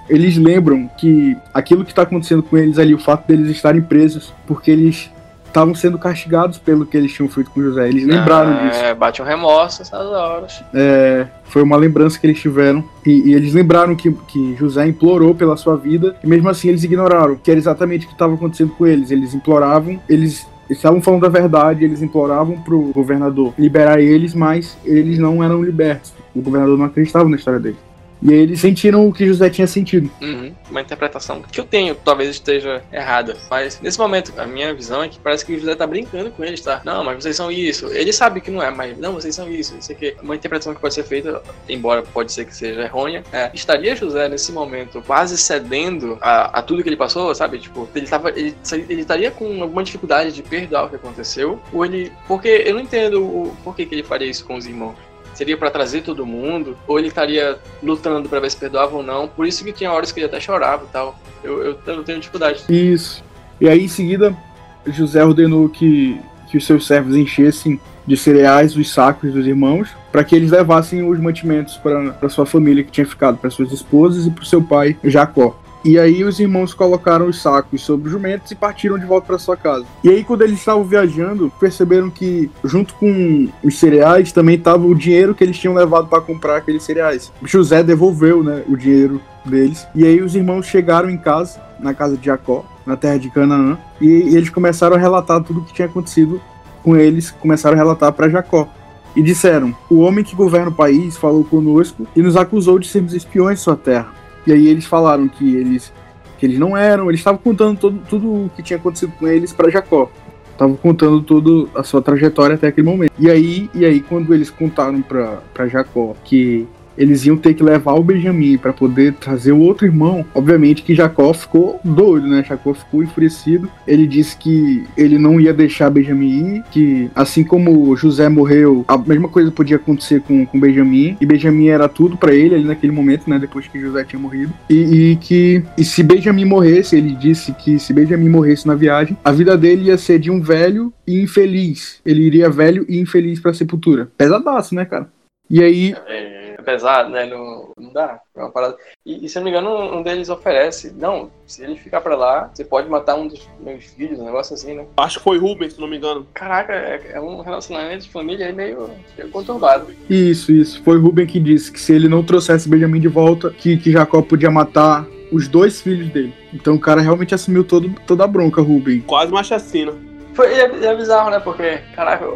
eles lembram que aquilo que está acontecendo com eles ali, o fato deles estarem presos, porque eles estavam sendo castigados pelo que eles tinham feito com José. Eles lembraram Ah, disso. É, bate um remorso nessas horas. É, foi uma lembrança que eles tiveram. E, e eles lembraram que, que José implorou pela sua vida. E mesmo assim eles ignoraram. Que era exatamente o que estava acontecendo com eles. Eles imploravam, eles estavam falando a verdade, eles imploravam pro governador liberar eles, mas eles não eram libertos. O governador não acreditava na história deles. E aí eles sentiram o que José tinha sentido. Uhum. Uma interpretação que eu tenho, talvez esteja errada. Mas nesse momento, a minha visão é que parece que o José tá brincando com eles, tá? Não, mas vocês são isso. Ele sabe que não é, mas não, vocês são isso. Isso aqui. Uma interpretação que pode ser feita, embora pode ser que seja errônea, é, estaria José nesse momento quase cedendo a, a tudo que ele passou, sabe? Tipo, ele tava. Ele, ele estaria com alguma dificuldade de perdoar o que aconteceu? Ou ele. Porque eu não entendo o por que, que ele faria isso com os irmãos seria para trazer todo mundo, ou ele estaria lutando para ver se perdoava ou não. Por isso que tinha horas que ele até chorava e tal. Eu, eu, eu tenho dificuldade. Isso. E aí em seguida, José ordenou que, que os seus servos enchessem de cereais os sacos dos irmãos, para que eles levassem os mantimentos para sua família que tinha ficado, para suas esposas e para o seu pai Jacó. E aí os irmãos colocaram os sacos sobre os jumentos e partiram de volta para sua casa. E aí quando eles estavam viajando, perceberam que junto com os cereais também estava o dinheiro que eles tinham levado para comprar aqueles cereais. José devolveu, né, o dinheiro deles. E aí os irmãos chegaram em casa, na casa de Jacó, na terra de Canaã, e, eles começaram a relatar tudo o que tinha acontecido com eles, começaram a relatar para Jacó. E disseram: O homem que governa o país falou conosco e nos acusou de sermos espiões de sua terra. E aí eles falaram que eles que eles não eram, eles estavam contando todo, tudo o que tinha acontecido com eles para Jacó. Estavam contando toda a sua trajetória até aquele momento. E aí, e aí quando eles contaram para Jacó que eles iam ter que levar o Benjamin para poder trazer o outro irmão. Obviamente que Jacó ficou doido, né? Jacó ficou enfurecido. Ele disse que ele não ia deixar Benjamin ir, que assim como José morreu, a mesma coisa podia acontecer com, com Benjamin. E Benjamin era tudo para ele ali naquele momento, né? Depois que José tinha morrido. E, e que e se Benjamin morresse, ele disse que se Benjamin morresse na viagem, a vida dele ia ser de um velho e infeliz. Ele iria velho e infeliz para a sepultura. Pesadaço, né, cara? E aí. É pesado, né? Não, não dá. É uma parada. E, e, se não me engano, um deles oferece. Não, se ele ficar pra lá, você pode matar um dos meus filhos, um negócio assim, né? Acho que foi Rubens, se não me engano. Caraca, é, é um relacionamento de família aí meio, meio conturbado. Isso, isso. Foi Rubem que disse que se ele não trouxesse Benjamin de volta, que, que Jacó podia matar os dois filhos dele. Então o cara realmente assumiu todo, toda a bronca, Rubem. Quase uma chacina. Foi, é, é, bizarro, né? Porque, caraca, o,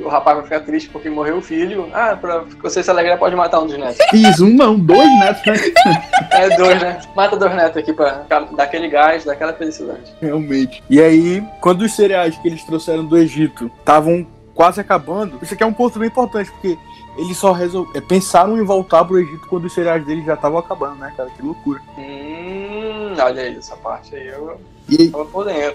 o, o, rapaz vai ficar triste porque morreu o filho. Ah, pra você se alegrar, pode matar um dos netos. Isso, um não, dois netos, né? é, dois, né? Mata dois netos aqui pra dar aquele gás, daquela felicidade. Realmente. E aí, quando os cereais que eles trouxeram do Egito estavam quase acabando, isso aqui é um ponto bem importante, porque eles só resol... É, pensaram em voltar pro Egito quando os cereais deles já estavam acabando, né, cara? Que loucura. Hum, olha aí, essa parte aí eu e aí,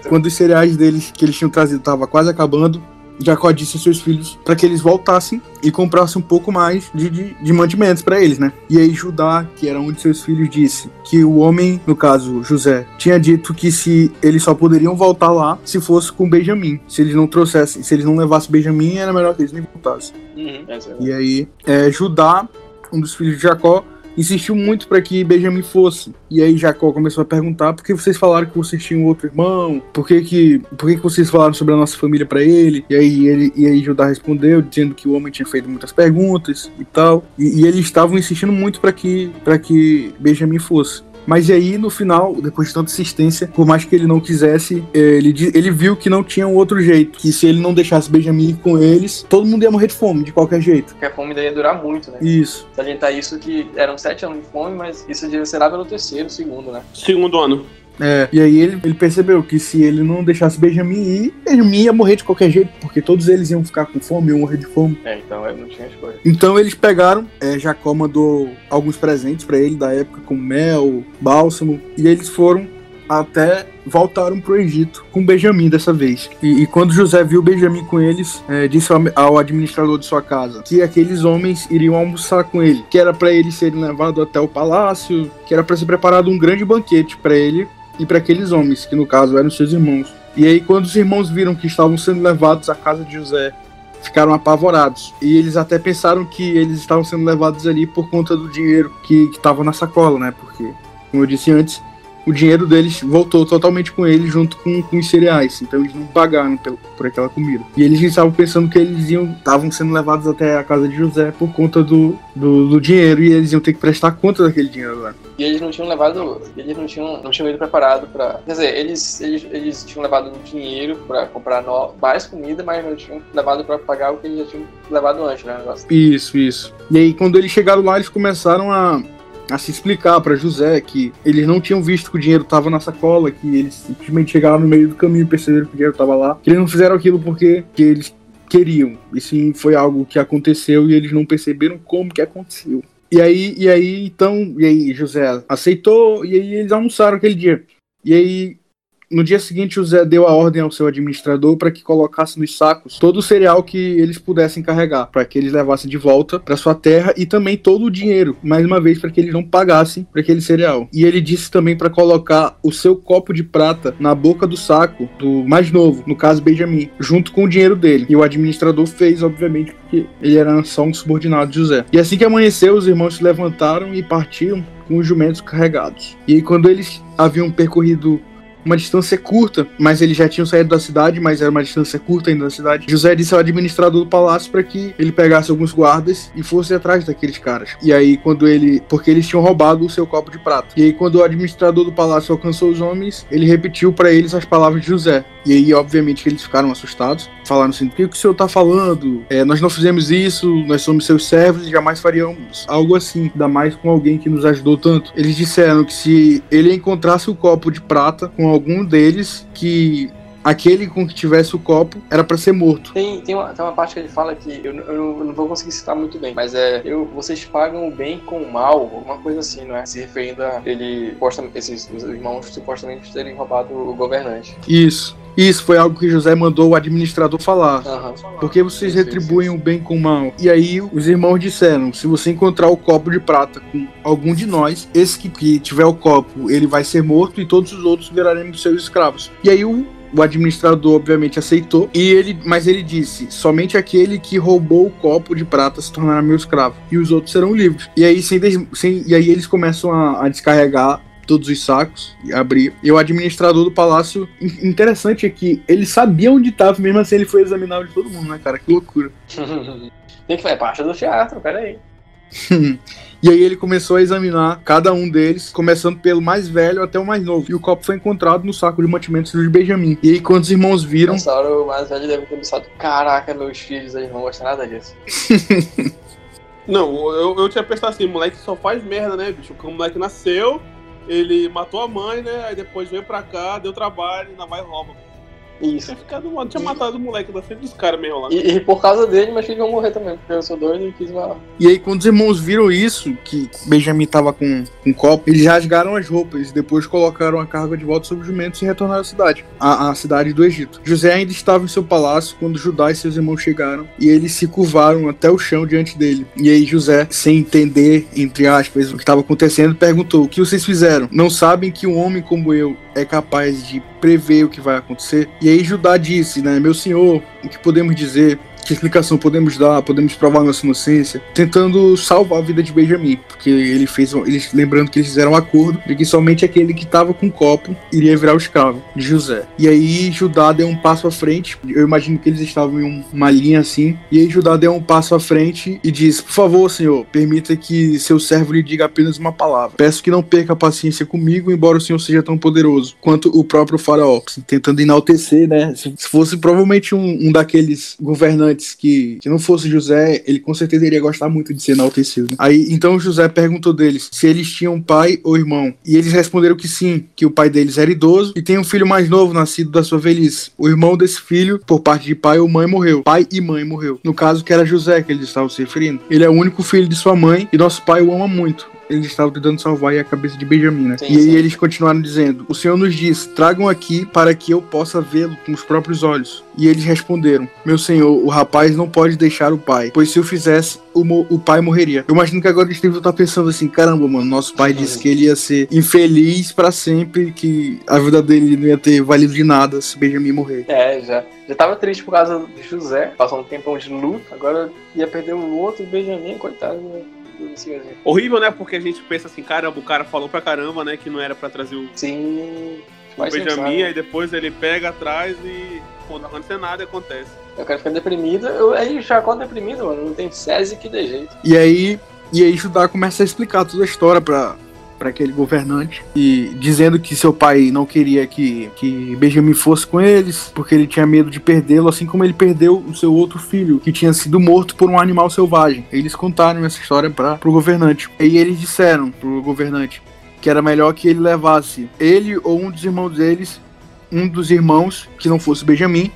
quando os cereais deles que eles tinham trazido estavam quase acabando, Jacó disse aos seus filhos para que eles voltassem e comprassem um pouco mais de, de, de mantimentos para eles, né? E aí Judá, que era um de seus filhos, disse que o homem, no caso José, tinha dito que se eles só poderiam voltar lá se fosse com Benjamim. Se eles não trouxessem, se eles não levassem Benjamim, era melhor que eles nem voltassem. Uhum, é e aí é, Judá, um dos filhos de Jacó, insistiu muito para que Benjamin fosse. E aí Jacó começou a perguntar por que vocês falaram que vocês tinham outro irmão? Por que que, por que, que vocês falaram sobre a nossa família para ele? E aí ele e aí Judá respondeu dizendo que o homem tinha feito muitas perguntas e tal. E, e eles estavam insistindo muito para que para que Benjamin fosse. Mas aí, no final, depois de tanta insistência, por mais que ele não quisesse, ele, ele viu que não tinha um outro jeito. Que se ele não deixasse Benjamin com eles, todo mundo ia morrer de fome, de qualquer jeito. Porque a fome ia durar muito, né? Isso. Se a gente tá isso que eram sete anos de fome, mas isso será pelo terceiro, segundo, né? Segundo ano. É, e aí ele, ele percebeu que se ele não deixasse Benjamin ir, Benjamin ia morrer de qualquer jeito, porque todos eles iam ficar com fome, iam morrer de fome. É, então ele não tinha escolha. Então eles pegaram, é, Jacó mandou alguns presentes para ele da época, como mel, bálsamo, e eles foram até voltaram para o Egito com Benjamim dessa vez. E, e, quando José viu Benjamim com eles, é, disse ao, ao, administrador de sua casa que aqueles homens iriam almoçar com ele, que era para eles serem levados até o palácio, que era para ser preparado um grande banquete para ele e para aqueles homens, que no caso eram seus irmãos. E aí, quando os irmãos viram que estavam sendo levados à casa de José, ficaram apavorados. E eles até pensaram que eles estavam sendo levados ali por conta do dinheiro que estava na sacola, né? Porque, como eu disse antes, o dinheiro deles voltou totalmente com eles junto com, com os cereais. Então eles não pagaram por, por aquela comida. E eles estavam pensando que eles iam estavam sendo levados até a casa de José por conta do, do, do, dinheiro e eles iam ter que prestar conta daquele dinheiro lá. E eles não tinham levado, eles não tinham, não tinham ido preparado para, quer dizer, eles, eles, eles tinham levado dinheiro para comprar no, mais comida, mas não tinham levado para pagar o que eles já tinham levado antes, né? Isso, isso. E aí quando eles chegaram lá, eles começaram a a se explicar para José que eles não tinham visto que o dinheiro estava na sacola, que eles simplesmente chegaram no meio do caminho e perceberam que o dinheiro estava lá, que eles não fizeram aquilo porque que eles queriam. E sim, foi algo que aconteceu e eles não perceberam como que aconteceu. E aí, e aí, então, e aí José aceitou e aí eles almoçaram aquele dia. E aí no dia seguinte, José deu a ordem ao seu administrador para que colocasse nos sacos todo o cereal que eles pudessem carregar, para que eles levassem de volta para sua terra e também todo o dinheiro, mais uma vez, para que eles não pagassem por aquele cereal. E ele disse também para colocar o seu copo de prata na boca do saco do mais novo, no caso Benjamin, junto com o dinheiro dele. E o administrador fez, obviamente, porque ele era só um subordinado de José. E assim que amanheceu, os irmãos se levantaram e partiram com os jumentos carregados. E quando eles haviam percorrido uma distância curta, mas eles já tinham saído da cidade, mas era uma distância curta ainda da cidade. José disse ao administrador do palácio para que ele pegasse alguns guardas e fosse atrás daqueles caras. E aí, quando ele. Porque eles tinham roubado o seu copo de prata. E aí, quando o administrador do palácio alcançou os homens, ele repetiu para eles as palavras de José. E aí, obviamente, que eles ficaram assustados. Falaram assim: o que o senhor tá falando? É, nós não fizemos isso, nós somos seus servos e jamais faríamos algo assim. Ainda mais com alguém que nos ajudou tanto. Eles disseram que se ele encontrasse o copo de prata com algum deles, que aquele com que tivesse o copo era para ser morto. Tem, tem, uma, tem uma parte que ele fala que eu, eu, não, eu, não, vou conseguir citar muito bem, mas é eu, vocês pagam o bem com o mal, alguma coisa assim, não é? Se referindo a ele, esses os irmãos supostamente terem roubado o governante. Isso. Isso foi algo que José mandou o administrador falar. Uhum. Porque vocês retribuem o bem com o mal. E aí os irmãos disseram: se você encontrar o copo de prata com algum de nós, esse que, que tiver o copo, ele vai ser morto e todos os outros viraremos seus escravos. E aí o o administrador obviamente aceitou e ele, mas ele disse: somente aquele que roubou o copo de prata se tornará meu escravo e os outros serão livres. E aí sem, sem e aí eles começam a, a descarregar todos os sacos e abrir. E o administrador do palácio, interessante é que ele sabia onde estava, mesmo assim ele foi examinar o de todo mundo, né, cara? Que loucura. Tem que fazer parte do teatro, peraí. e aí ele começou a examinar cada um deles, começando pelo mais velho até o mais novo. E o copo foi encontrado no saco de mantimentos de Benjamin. E aí quando os irmãos viram... Nessa hora o mais velho deve ter pensado, caraca, meus filhos, eles não gostam nada disso. não, eu, eu tinha pensado assim, moleque só faz merda, né, bicho? Quando o moleque nasceu, ele matou a mãe, né? Aí depois veio pra cá, deu trabalho, ainda mais rouba. Isso. Tinha, ficado, tinha e... matado o moleque da frente dos caras mesmo lá. E, e, por causa dele, mas que vão morrer também, porque eu sou doido e quis matar. E aí, quando os irmãos viram isso, que Benjamin tava com um copo, eles rasgaram as roupas e depois colocaram a carga de volta sobre os jumentos e retornaram à cidade, a, a cidade do Egito. José ainda estava em seu palácio quando Judá e seus irmãos chegaram e eles se curvaram até o chão diante dele. E aí, José, sem entender, entre aspas, o que estava acontecendo, perguntou: O que vocês fizeram? Não sabem que um homem como eu é capaz de prever o que vai acontecer? E aí Judá disse, né, meu senhor, o que podemos dizer? Que explicação podemos dar? Podemos provar nossa inocência? Tentando salvar a vida de Benjamin, porque ele fez, eles, lembrando que eles fizeram um acordo de que somente aquele que estava com o copo iria virar o escravo de José. E aí Judá deu um passo à frente. Eu imagino que eles estavam em uma linha assim. E aí Judá deu um passo à frente e disse: Por favor, senhor, permita que seu servo lhe diga apenas uma palavra. Peço que não perca a paciência comigo, embora o senhor seja tão poderoso quanto o próprio faraó. Tentando enaltecer, né? Se fosse provavelmente um, um daqueles governantes antes que, que não fosse José, ele com certeza iria gostar muito de ser enaltecido. Aí então José perguntou deles se eles tinham pai ou irmão. E eles responderam que sim, que o pai deles era idoso e tem um filho mais novo nascido da sua velhice. O irmão desse filho, por parte de pai ou mãe, morreu. Pai e mãe morreu. No caso que era José que eles estavam se referindo. Ele é o único filho de sua mãe e nosso pai o ama muito eles estavam tentando salvar a cabeça de Benjamin, né? Sim, e aí sim. eles continuaram dizendo: O Senhor nos diz, tragam aqui para que eu possa vê-lo com os próprios olhos. E eles responderam: Meu senhor, o rapaz não pode deixar o pai, pois se o fizesse, o, o pai morreria. Eu imagino que agora o Steve tá pensando assim: caramba, mano, nosso pai disse que ele ia ser infeliz para sempre, que a vida dele não ia ter valido de nada se Benjamin morrer. É, já. Já tava triste por causa de José, passou um tempão de luto, agora ia perder o outro Benjamin, coitado. Né? Horrível, né? Porque a gente pensa assim, caramba, o cara falou pra caramba, né? Que não era pra trazer o. Sim. O Benjamin, aí depois ele pega atrás e. Pô, não acontece nada acontece. Eu quero ficar deprimido. Eu, aí Jacó deprimido, mano. Não tem SESI que dê jeito. E aí. E aí Judá começa a explicar toda a história pra, para aquele governante e dizendo que seu pai não queria que, que Benjamin fosse com eles porque ele tinha medo de perdê-lo, assim como ele perdeu o seu outro filho que tinha sido morto por um animal selvagem. Eles contaram essa história para o governante e eles disseram pro governante que era melhor que ele levasse ele ou um dos irmãos deles, um dos irmãos que não fosse Benjamin,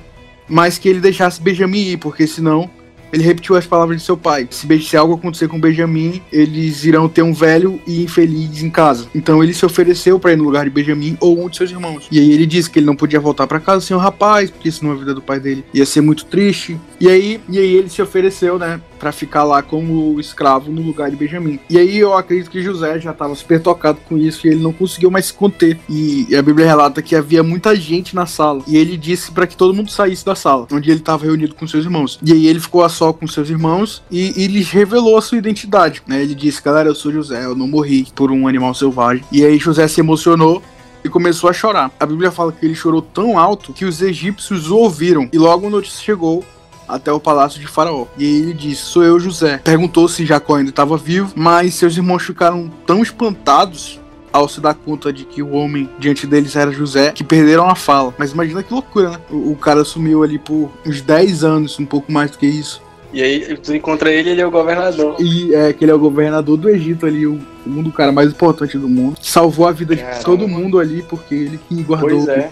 mas que ele deixasse Benjamin ir, porque senão ele repetiu as palavras de seu pai: se, se algo acontecer com Benjamin, eles irão ter um velho e infeliz em casa. Então ele se ofereceu para ir no lugar de Benjamin ou um de seus irmãos. E aí ele disse que ele não podia voltar para casa sem o rapaz, porque senão a vida do pai dele ia ser muito triste. E aí, e aí ele se ofereceu, né, para ficar lá como escravo no lugar de Benjamim. E aí eu acredito que José já estava super tocado com isso e ele não conseguiu mais se conter. E, a Bíblia relata que havia muita gente na sala e ele disse para que todo mundo saísse da sala, onde ele estava reunido com seus irmãos. E aí ele ficou a só com seus irmãos e, e revelou a sua identidade. Né? Ele disse: Galera, eu sou José, eu não morri por um animal selvagem. E aí José se emocionou e começou a chorar. A Bíblia fala que ele chorou tão alto que os egípcios o ouviram. E logo a notícia chegou até o palácio de Faraó. E ele disse: Sou eu, José. Perguntou se Jacó ainda estava vivo, mas seus irmãos ficaram tão espantados ao se dar conta de que o homem diante deles era José, que perderam a fala. Mas imagina que loucura, né? O, o cara sumiu ali por uns 10 anos, um pouco mais do que isso. E aí tu encontra ele, ele é o governador. E é que ele é o governador do Egito ali, o segundo cara mais importante do mundo. Salvou a vida Caramba. de todo mundo ali, porque ele que guardou pois é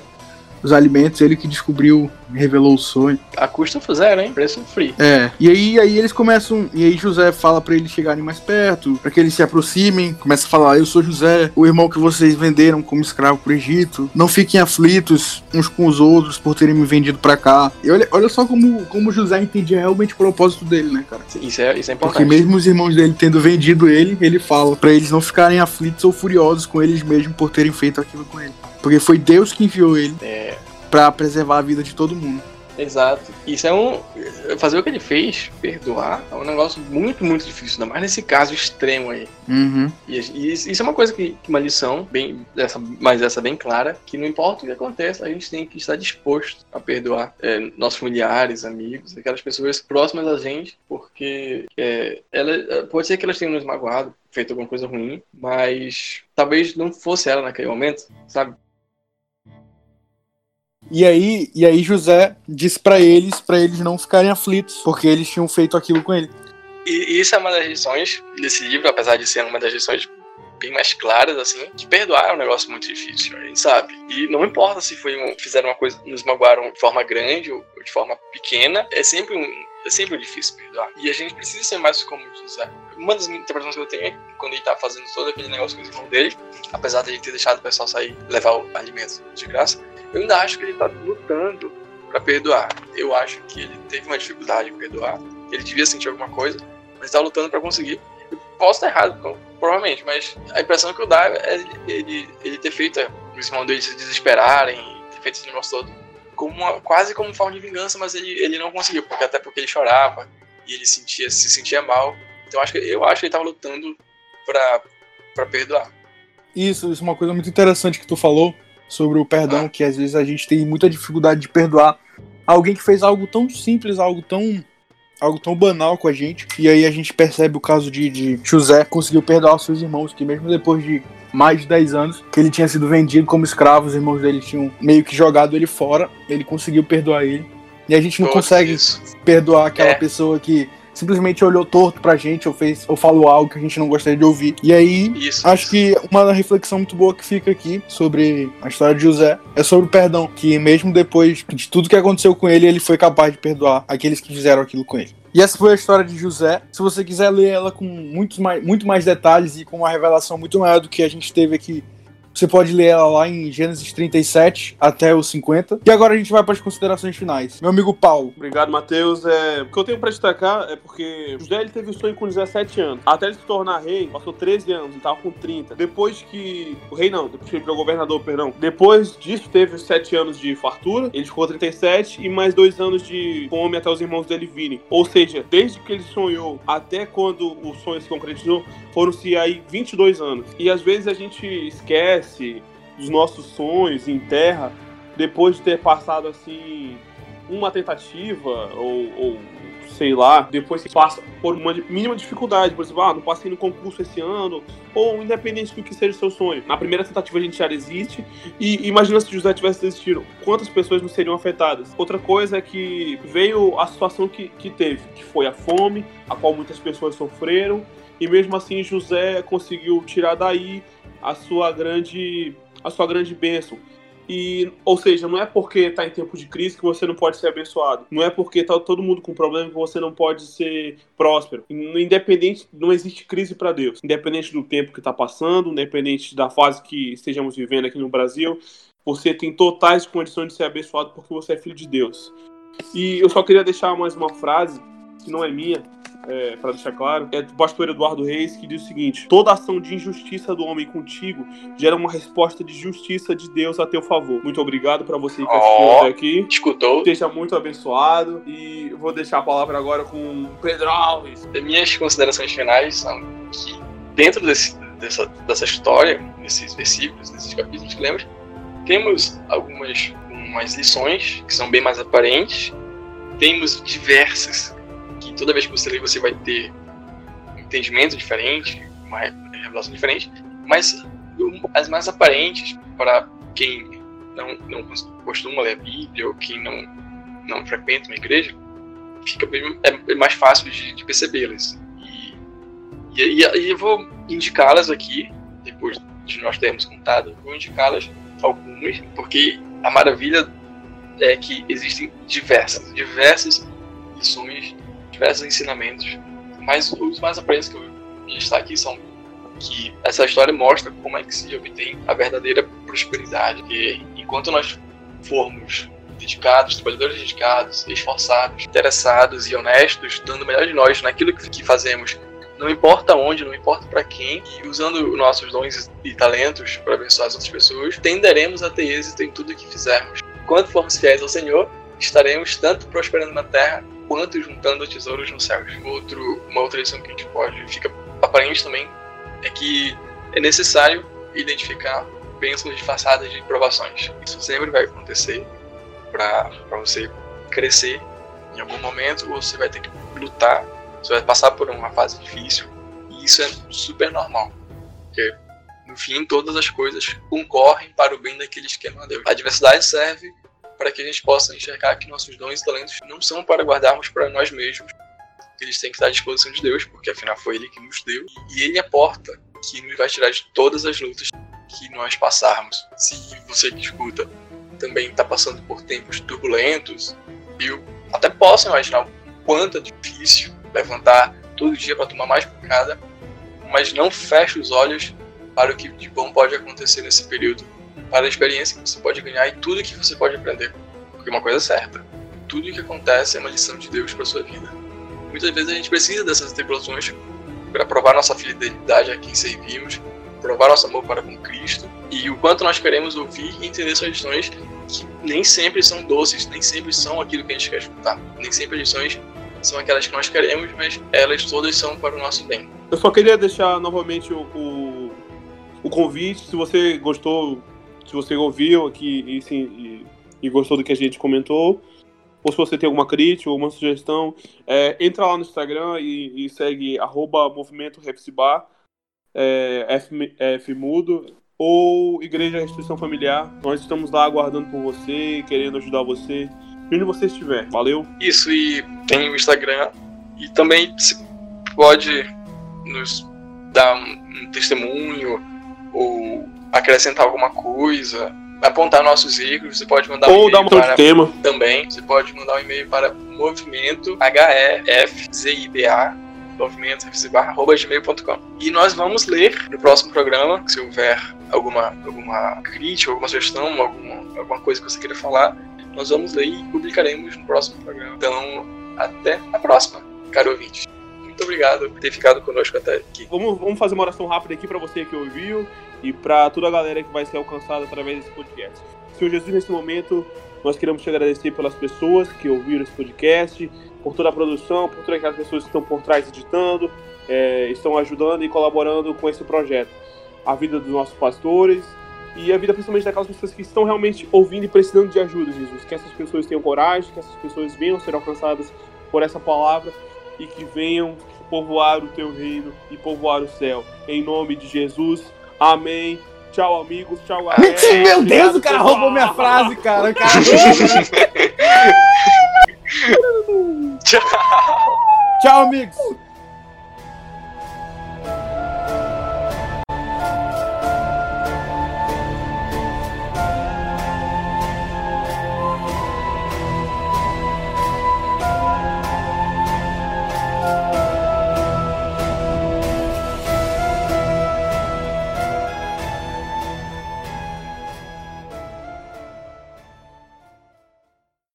os alimentos, ele que descobriu, revelou o sonho. A custa zero, hein? Preço free. É. E aí, aí eles começam. E aí José fala para eles chegarem mais perto, para que eles se aproximem. Começa a falar: Eu sou José, o irmão que vocês venderam como escravo pro Egito. Não fiquem aflitos uns com os outros por terem me vendido para cá. E olha, olha só como, como José entendia realmente o propósito dele, né, cara? Isso é, isso é importante. Porque mesmo os irmãos dele tendo vendido ele, ele fala para eles não ficarem aflitos ou furiosos com eles mesmos por terem feito aquilo com ele. Porque foi Deus que enviou ele é. para preservar a vida de todo mundo. Exato. Isso é um. Fazer o que ele fez, perdoar, é um negócio muito, muito difícil, ainda mais nesse caso extremo aí. Uhum. E, e, isso é uma coisa que, uma lição, bem, essa, mas essa bem clara, que não importa o que aconteça, a gente tem que estar disposto a perdoar é, nossos familiares, amigos, aquelas pessoas próximas a gente, porque é, ela, pode ser que elas tenham nos magoado, feito alguma coisa ruim, mas talvez não fosse ela naquele momento, sabe? E aí, e aí José disse para eles, para eles não ficarem aflitos, porque eles tinham feito aquilo com ele. E isso é uma das lições desse livro, apesar de ser uma das lições bem mais claras, assim, que perdoar é um negócio muito difícil, a gente sabe. E não importa se foi um, fizeram uma coisa, nos magoaram de forma grande ou de forma pequena, é sempre um, é sempre difícil perdoar. E a gente precisa ser mais como José. Uma das interpretações que eu tenho é quando ele tá fazendo todo aquele negócio com os irmãos dele, apesar de ele ter deixado o pessoal sair, levar o alimento de graça, eu ainda acho que ele está lutando para perdoar. Eu acho que ele teve uma dificuldade em perdoar, ele devia sentir alguma coisa, mas está lutando para conseguir. Eu posso estar errado, provavelmente, mas a impressão que eu dá é ele, ele ter feito os irmãos dele se desesperarem, ter feito esse negócio todo, como uma, quase como forma de vingança, mas ele, ele não conseguiu, porque até porque ele chorava e ele sentia, se sentia mal. Então acho que, eu acho que ele estava lutando para perdoar. Isso, isso é uma coisa muito interessante que tu falou, sobre o perdão, que às vezes a gente tem muita dificuldade de perdoar alguém que fez algo tão simples, algo tão algo tão banal com a gente. E aí a gente percebe o caso de, de José conseguiu perdoar os seus irmãos, que mesmo depois de mais de 10 anos que ele tinha sido vendido como escravo, os irmãos dele tinham meio que jogado ele fora, ele conseguiu perdoar ele. E a gente não Nossa, consegue isso. perdoar aquela é. pessoa que simplesmente olhou torto pra gente ou fez ou falou algo que a gente não gostaria de ouvir. E aí, Isso. acho que uma reflexão muito boa que fica aqui sobre a história de José é sobre o perdão, que mesmo depois de tudo que aconteceu com ele, ele foi capaz de perdoar aqueles que fizeram aquilo com ele. E essa foi a história de José. Se você quiser ler ela com muitos mais, muito mais detalhes e com uma revelação muito maior do que a gente teve aqui você pode ler ela lá em Gênesis 37 até os 50. E agora a gente vai para as considerações finais. Meu amigo Paulo. Obrigado, Matheus. É, o que eu tenho para destacar é porque José ele teve o sonho com 17 anos. Até ele se tornar rei, passou 13 anos, ele tava com 30. Depois que. O rei não, depois que ele virou governador, perdão. Depois disso, teve 7 anos de fartura, ele ficou 37 e mais 2 anos de fome até os irmãos dele virem. Ou seja, desde que ele sonhou até quando o sonho se concretizou, foram-se aí 22 anos. E às vezes a gente esquece esquece dos nossos sonhos em terra depois de ter passado assim uma tentativa ou, ou sei lá, depois que passa por uma mínima dificuldade, por exemplo, ah, não passei no concurso esse ano, ou independente do que seja o seu sonho. Na primeira tentativa a gente já desiste, e imagina se José tivesse desistido, quantas pessoas não seriam afetadas? Outra coisa é que veio a situação que, que teve, que foi a fome, a qual muitas pessoas sofreram, e mesmo assim José conseguiu tirar daí a sua grande a sua grande bênção. E, ou seja, não é porque está em tempo de crise que você não pode ser abençoado. Não é porque está todo mundo com problema que você não pode ser próspero. Independente, não existe crise para Deus. Independente do tempo que está passando, independente da fase que estejamos vivendo aqui no Brasil, você tem totais condições de ser abençoado porque você é filho de Deus. E eu só queria deixar mais uma frase, que não é minha, é, para deixar claro, é do pastor Eduardo Reis, que diz o seguinte: Toda ação de injustiça do homem contigo gera uma resposta de justiça de Deus a teu favor. Muito obrigado para você que assistiu Ó, até aqui. Escutou? Seja muito abençoado. E vou deixar a palavra agora com o Pedro Alves. As minhas considerações finais são que dentro desse, dessa, dessa história, desses versículos, desses capítulos que lemos, temos algumas umas lições que são bem mais aparentes, temos diversas que toda vez que você lê você vai ter um entendimento diferente, uma revelação diferente, mas as mais aparentes para quem não, não costuma ler a Bíblia ou quem não, não frequenta uma igreja, fica bem, é mais fácil de, de percebê-las. E, e, e, eu vou indicá-las aqui, depois de nós termos contado, vou indicá-las algumas, porque a maravilha é que existem diversas, diversas lições, diversos ensinamentos, mas os mais aparentes que eu estar aqui são que essa história mostra como é que se obtém a verdadeira prosperidade. E enquanto nós formos dedicados, trabalhadores dedicados, esforçados, interessados e honestos, dando o melhor de nós naquilo que fazemos, não importa onde, não importa para quem, e usando nossos dons e talentos para abençoar as outras pessoas, tenderemos a ter êxito em tudo que fizermos. Quando formos fiéis ao Senhor, estaremos tanto prosperando na terra quanto juntando tesouros nos céus. Outro, uma outra lição que a gente pode, fica aparente também, é que é necessário identificar bênçãos disfarçadas de provações. Isso sempre vai acontecer para você crescer. Em algum momento você vai ter que lutar você vai passar por uma fase difícil e isso é super normal. Porque, no fim, todas as coisas concorrem para o bem daqueles que amam a Deus. A adversidade serve para que a gente possa enxergar que nossos dons e talentos não são para guardarmos para nós mesmos. Eles têm que estar à disposição de Deus, porque afinal foi Ele que nos deu. E Ele é a porta que nos vai tirar de todas as lutas que nós passarmos. Se você que escuta também está passando por tempos turbulentos, eu até posso imaginar o quanto é difícil levantar todo dia para tomar mais pancada, mas não feche os olhos para o que de bom pode acontecer nesse período, para a experiência que você pode ganhar e tudo que você pode aprender. Porque uma coisa é certa, tudo o que acontece é uma lição de Deus para sua vida. Muitas vezes a gente precisa dessas tribulações para provar nossa fidelidade a quem servimos, provar nosso amor para com Cristo e o quanto nós queremos ouvir e entender suas lições que nem sempre são doces, nem sempre são aquilo que a gente quer escutar, nem sempre as lições são aquelas que nós queremos, mas elas todas são para o nosso bem. Eu só queria deixar novamente o, o, o convite, se você gostou, se você ouviu aqui e, sim, e, e, gostou do que a gente comentou, ou se você tem alguma crítica ou uma sugestão, é, entra lá no Instagram e, e segue arroba movimento Refcibar, é, F, F mudo, ou Igreja Restrição Familiar. Nós estamos lá aguardando por você, querendo ajudar você onde você estiver. Valeu. Isso, e tem o Instagram. E também pode nos dar um, testemunho ou acrescentar alguma coisa, apontar nossos erros, você pode mandar ou um dar um para tema. também, você pode mandar um e-mail para movimento HEFZIBA movimento gmail.com e nós vamos ler no próximo programa se houver alguma alguma crítica alguma sugestão alguma alguma coisa que você queira falar nós vamos ler e publicaremos no próximo programa. Então, até a próxima, caro ouvinte. Muito obrigado por ter ficado conosco até aqui. Vamos, vamos fazer uma oração rápida aqui para você que ouviu e para toda a galera que vai ser alcançada através desse podcast. Senhor Jesus, nesse momento, nós queremos te agradecer pelas pessoas que ouviram esse podcast, por toda a produção, por todas aquelas pessoas que estão por trás editando, é, estão ajudando e colaborando com esse projeto. A vida dos nossos pastores, e a vida principalmente daquelas pessoas que estão realmente ouvindo e precisando de ajuda, Jesus. Que essas pessoas tenham coragem, que essas pessoas venham ser alcançadas por essa palavra e que venham povoar o teu reino e povoar o céu. Em nome de Jesus. Amém. Tchau, amigos. Tchau, galera. Meu Deus, o cara roubou minha frase, cara. cara... Tchau. Tchau, amigos.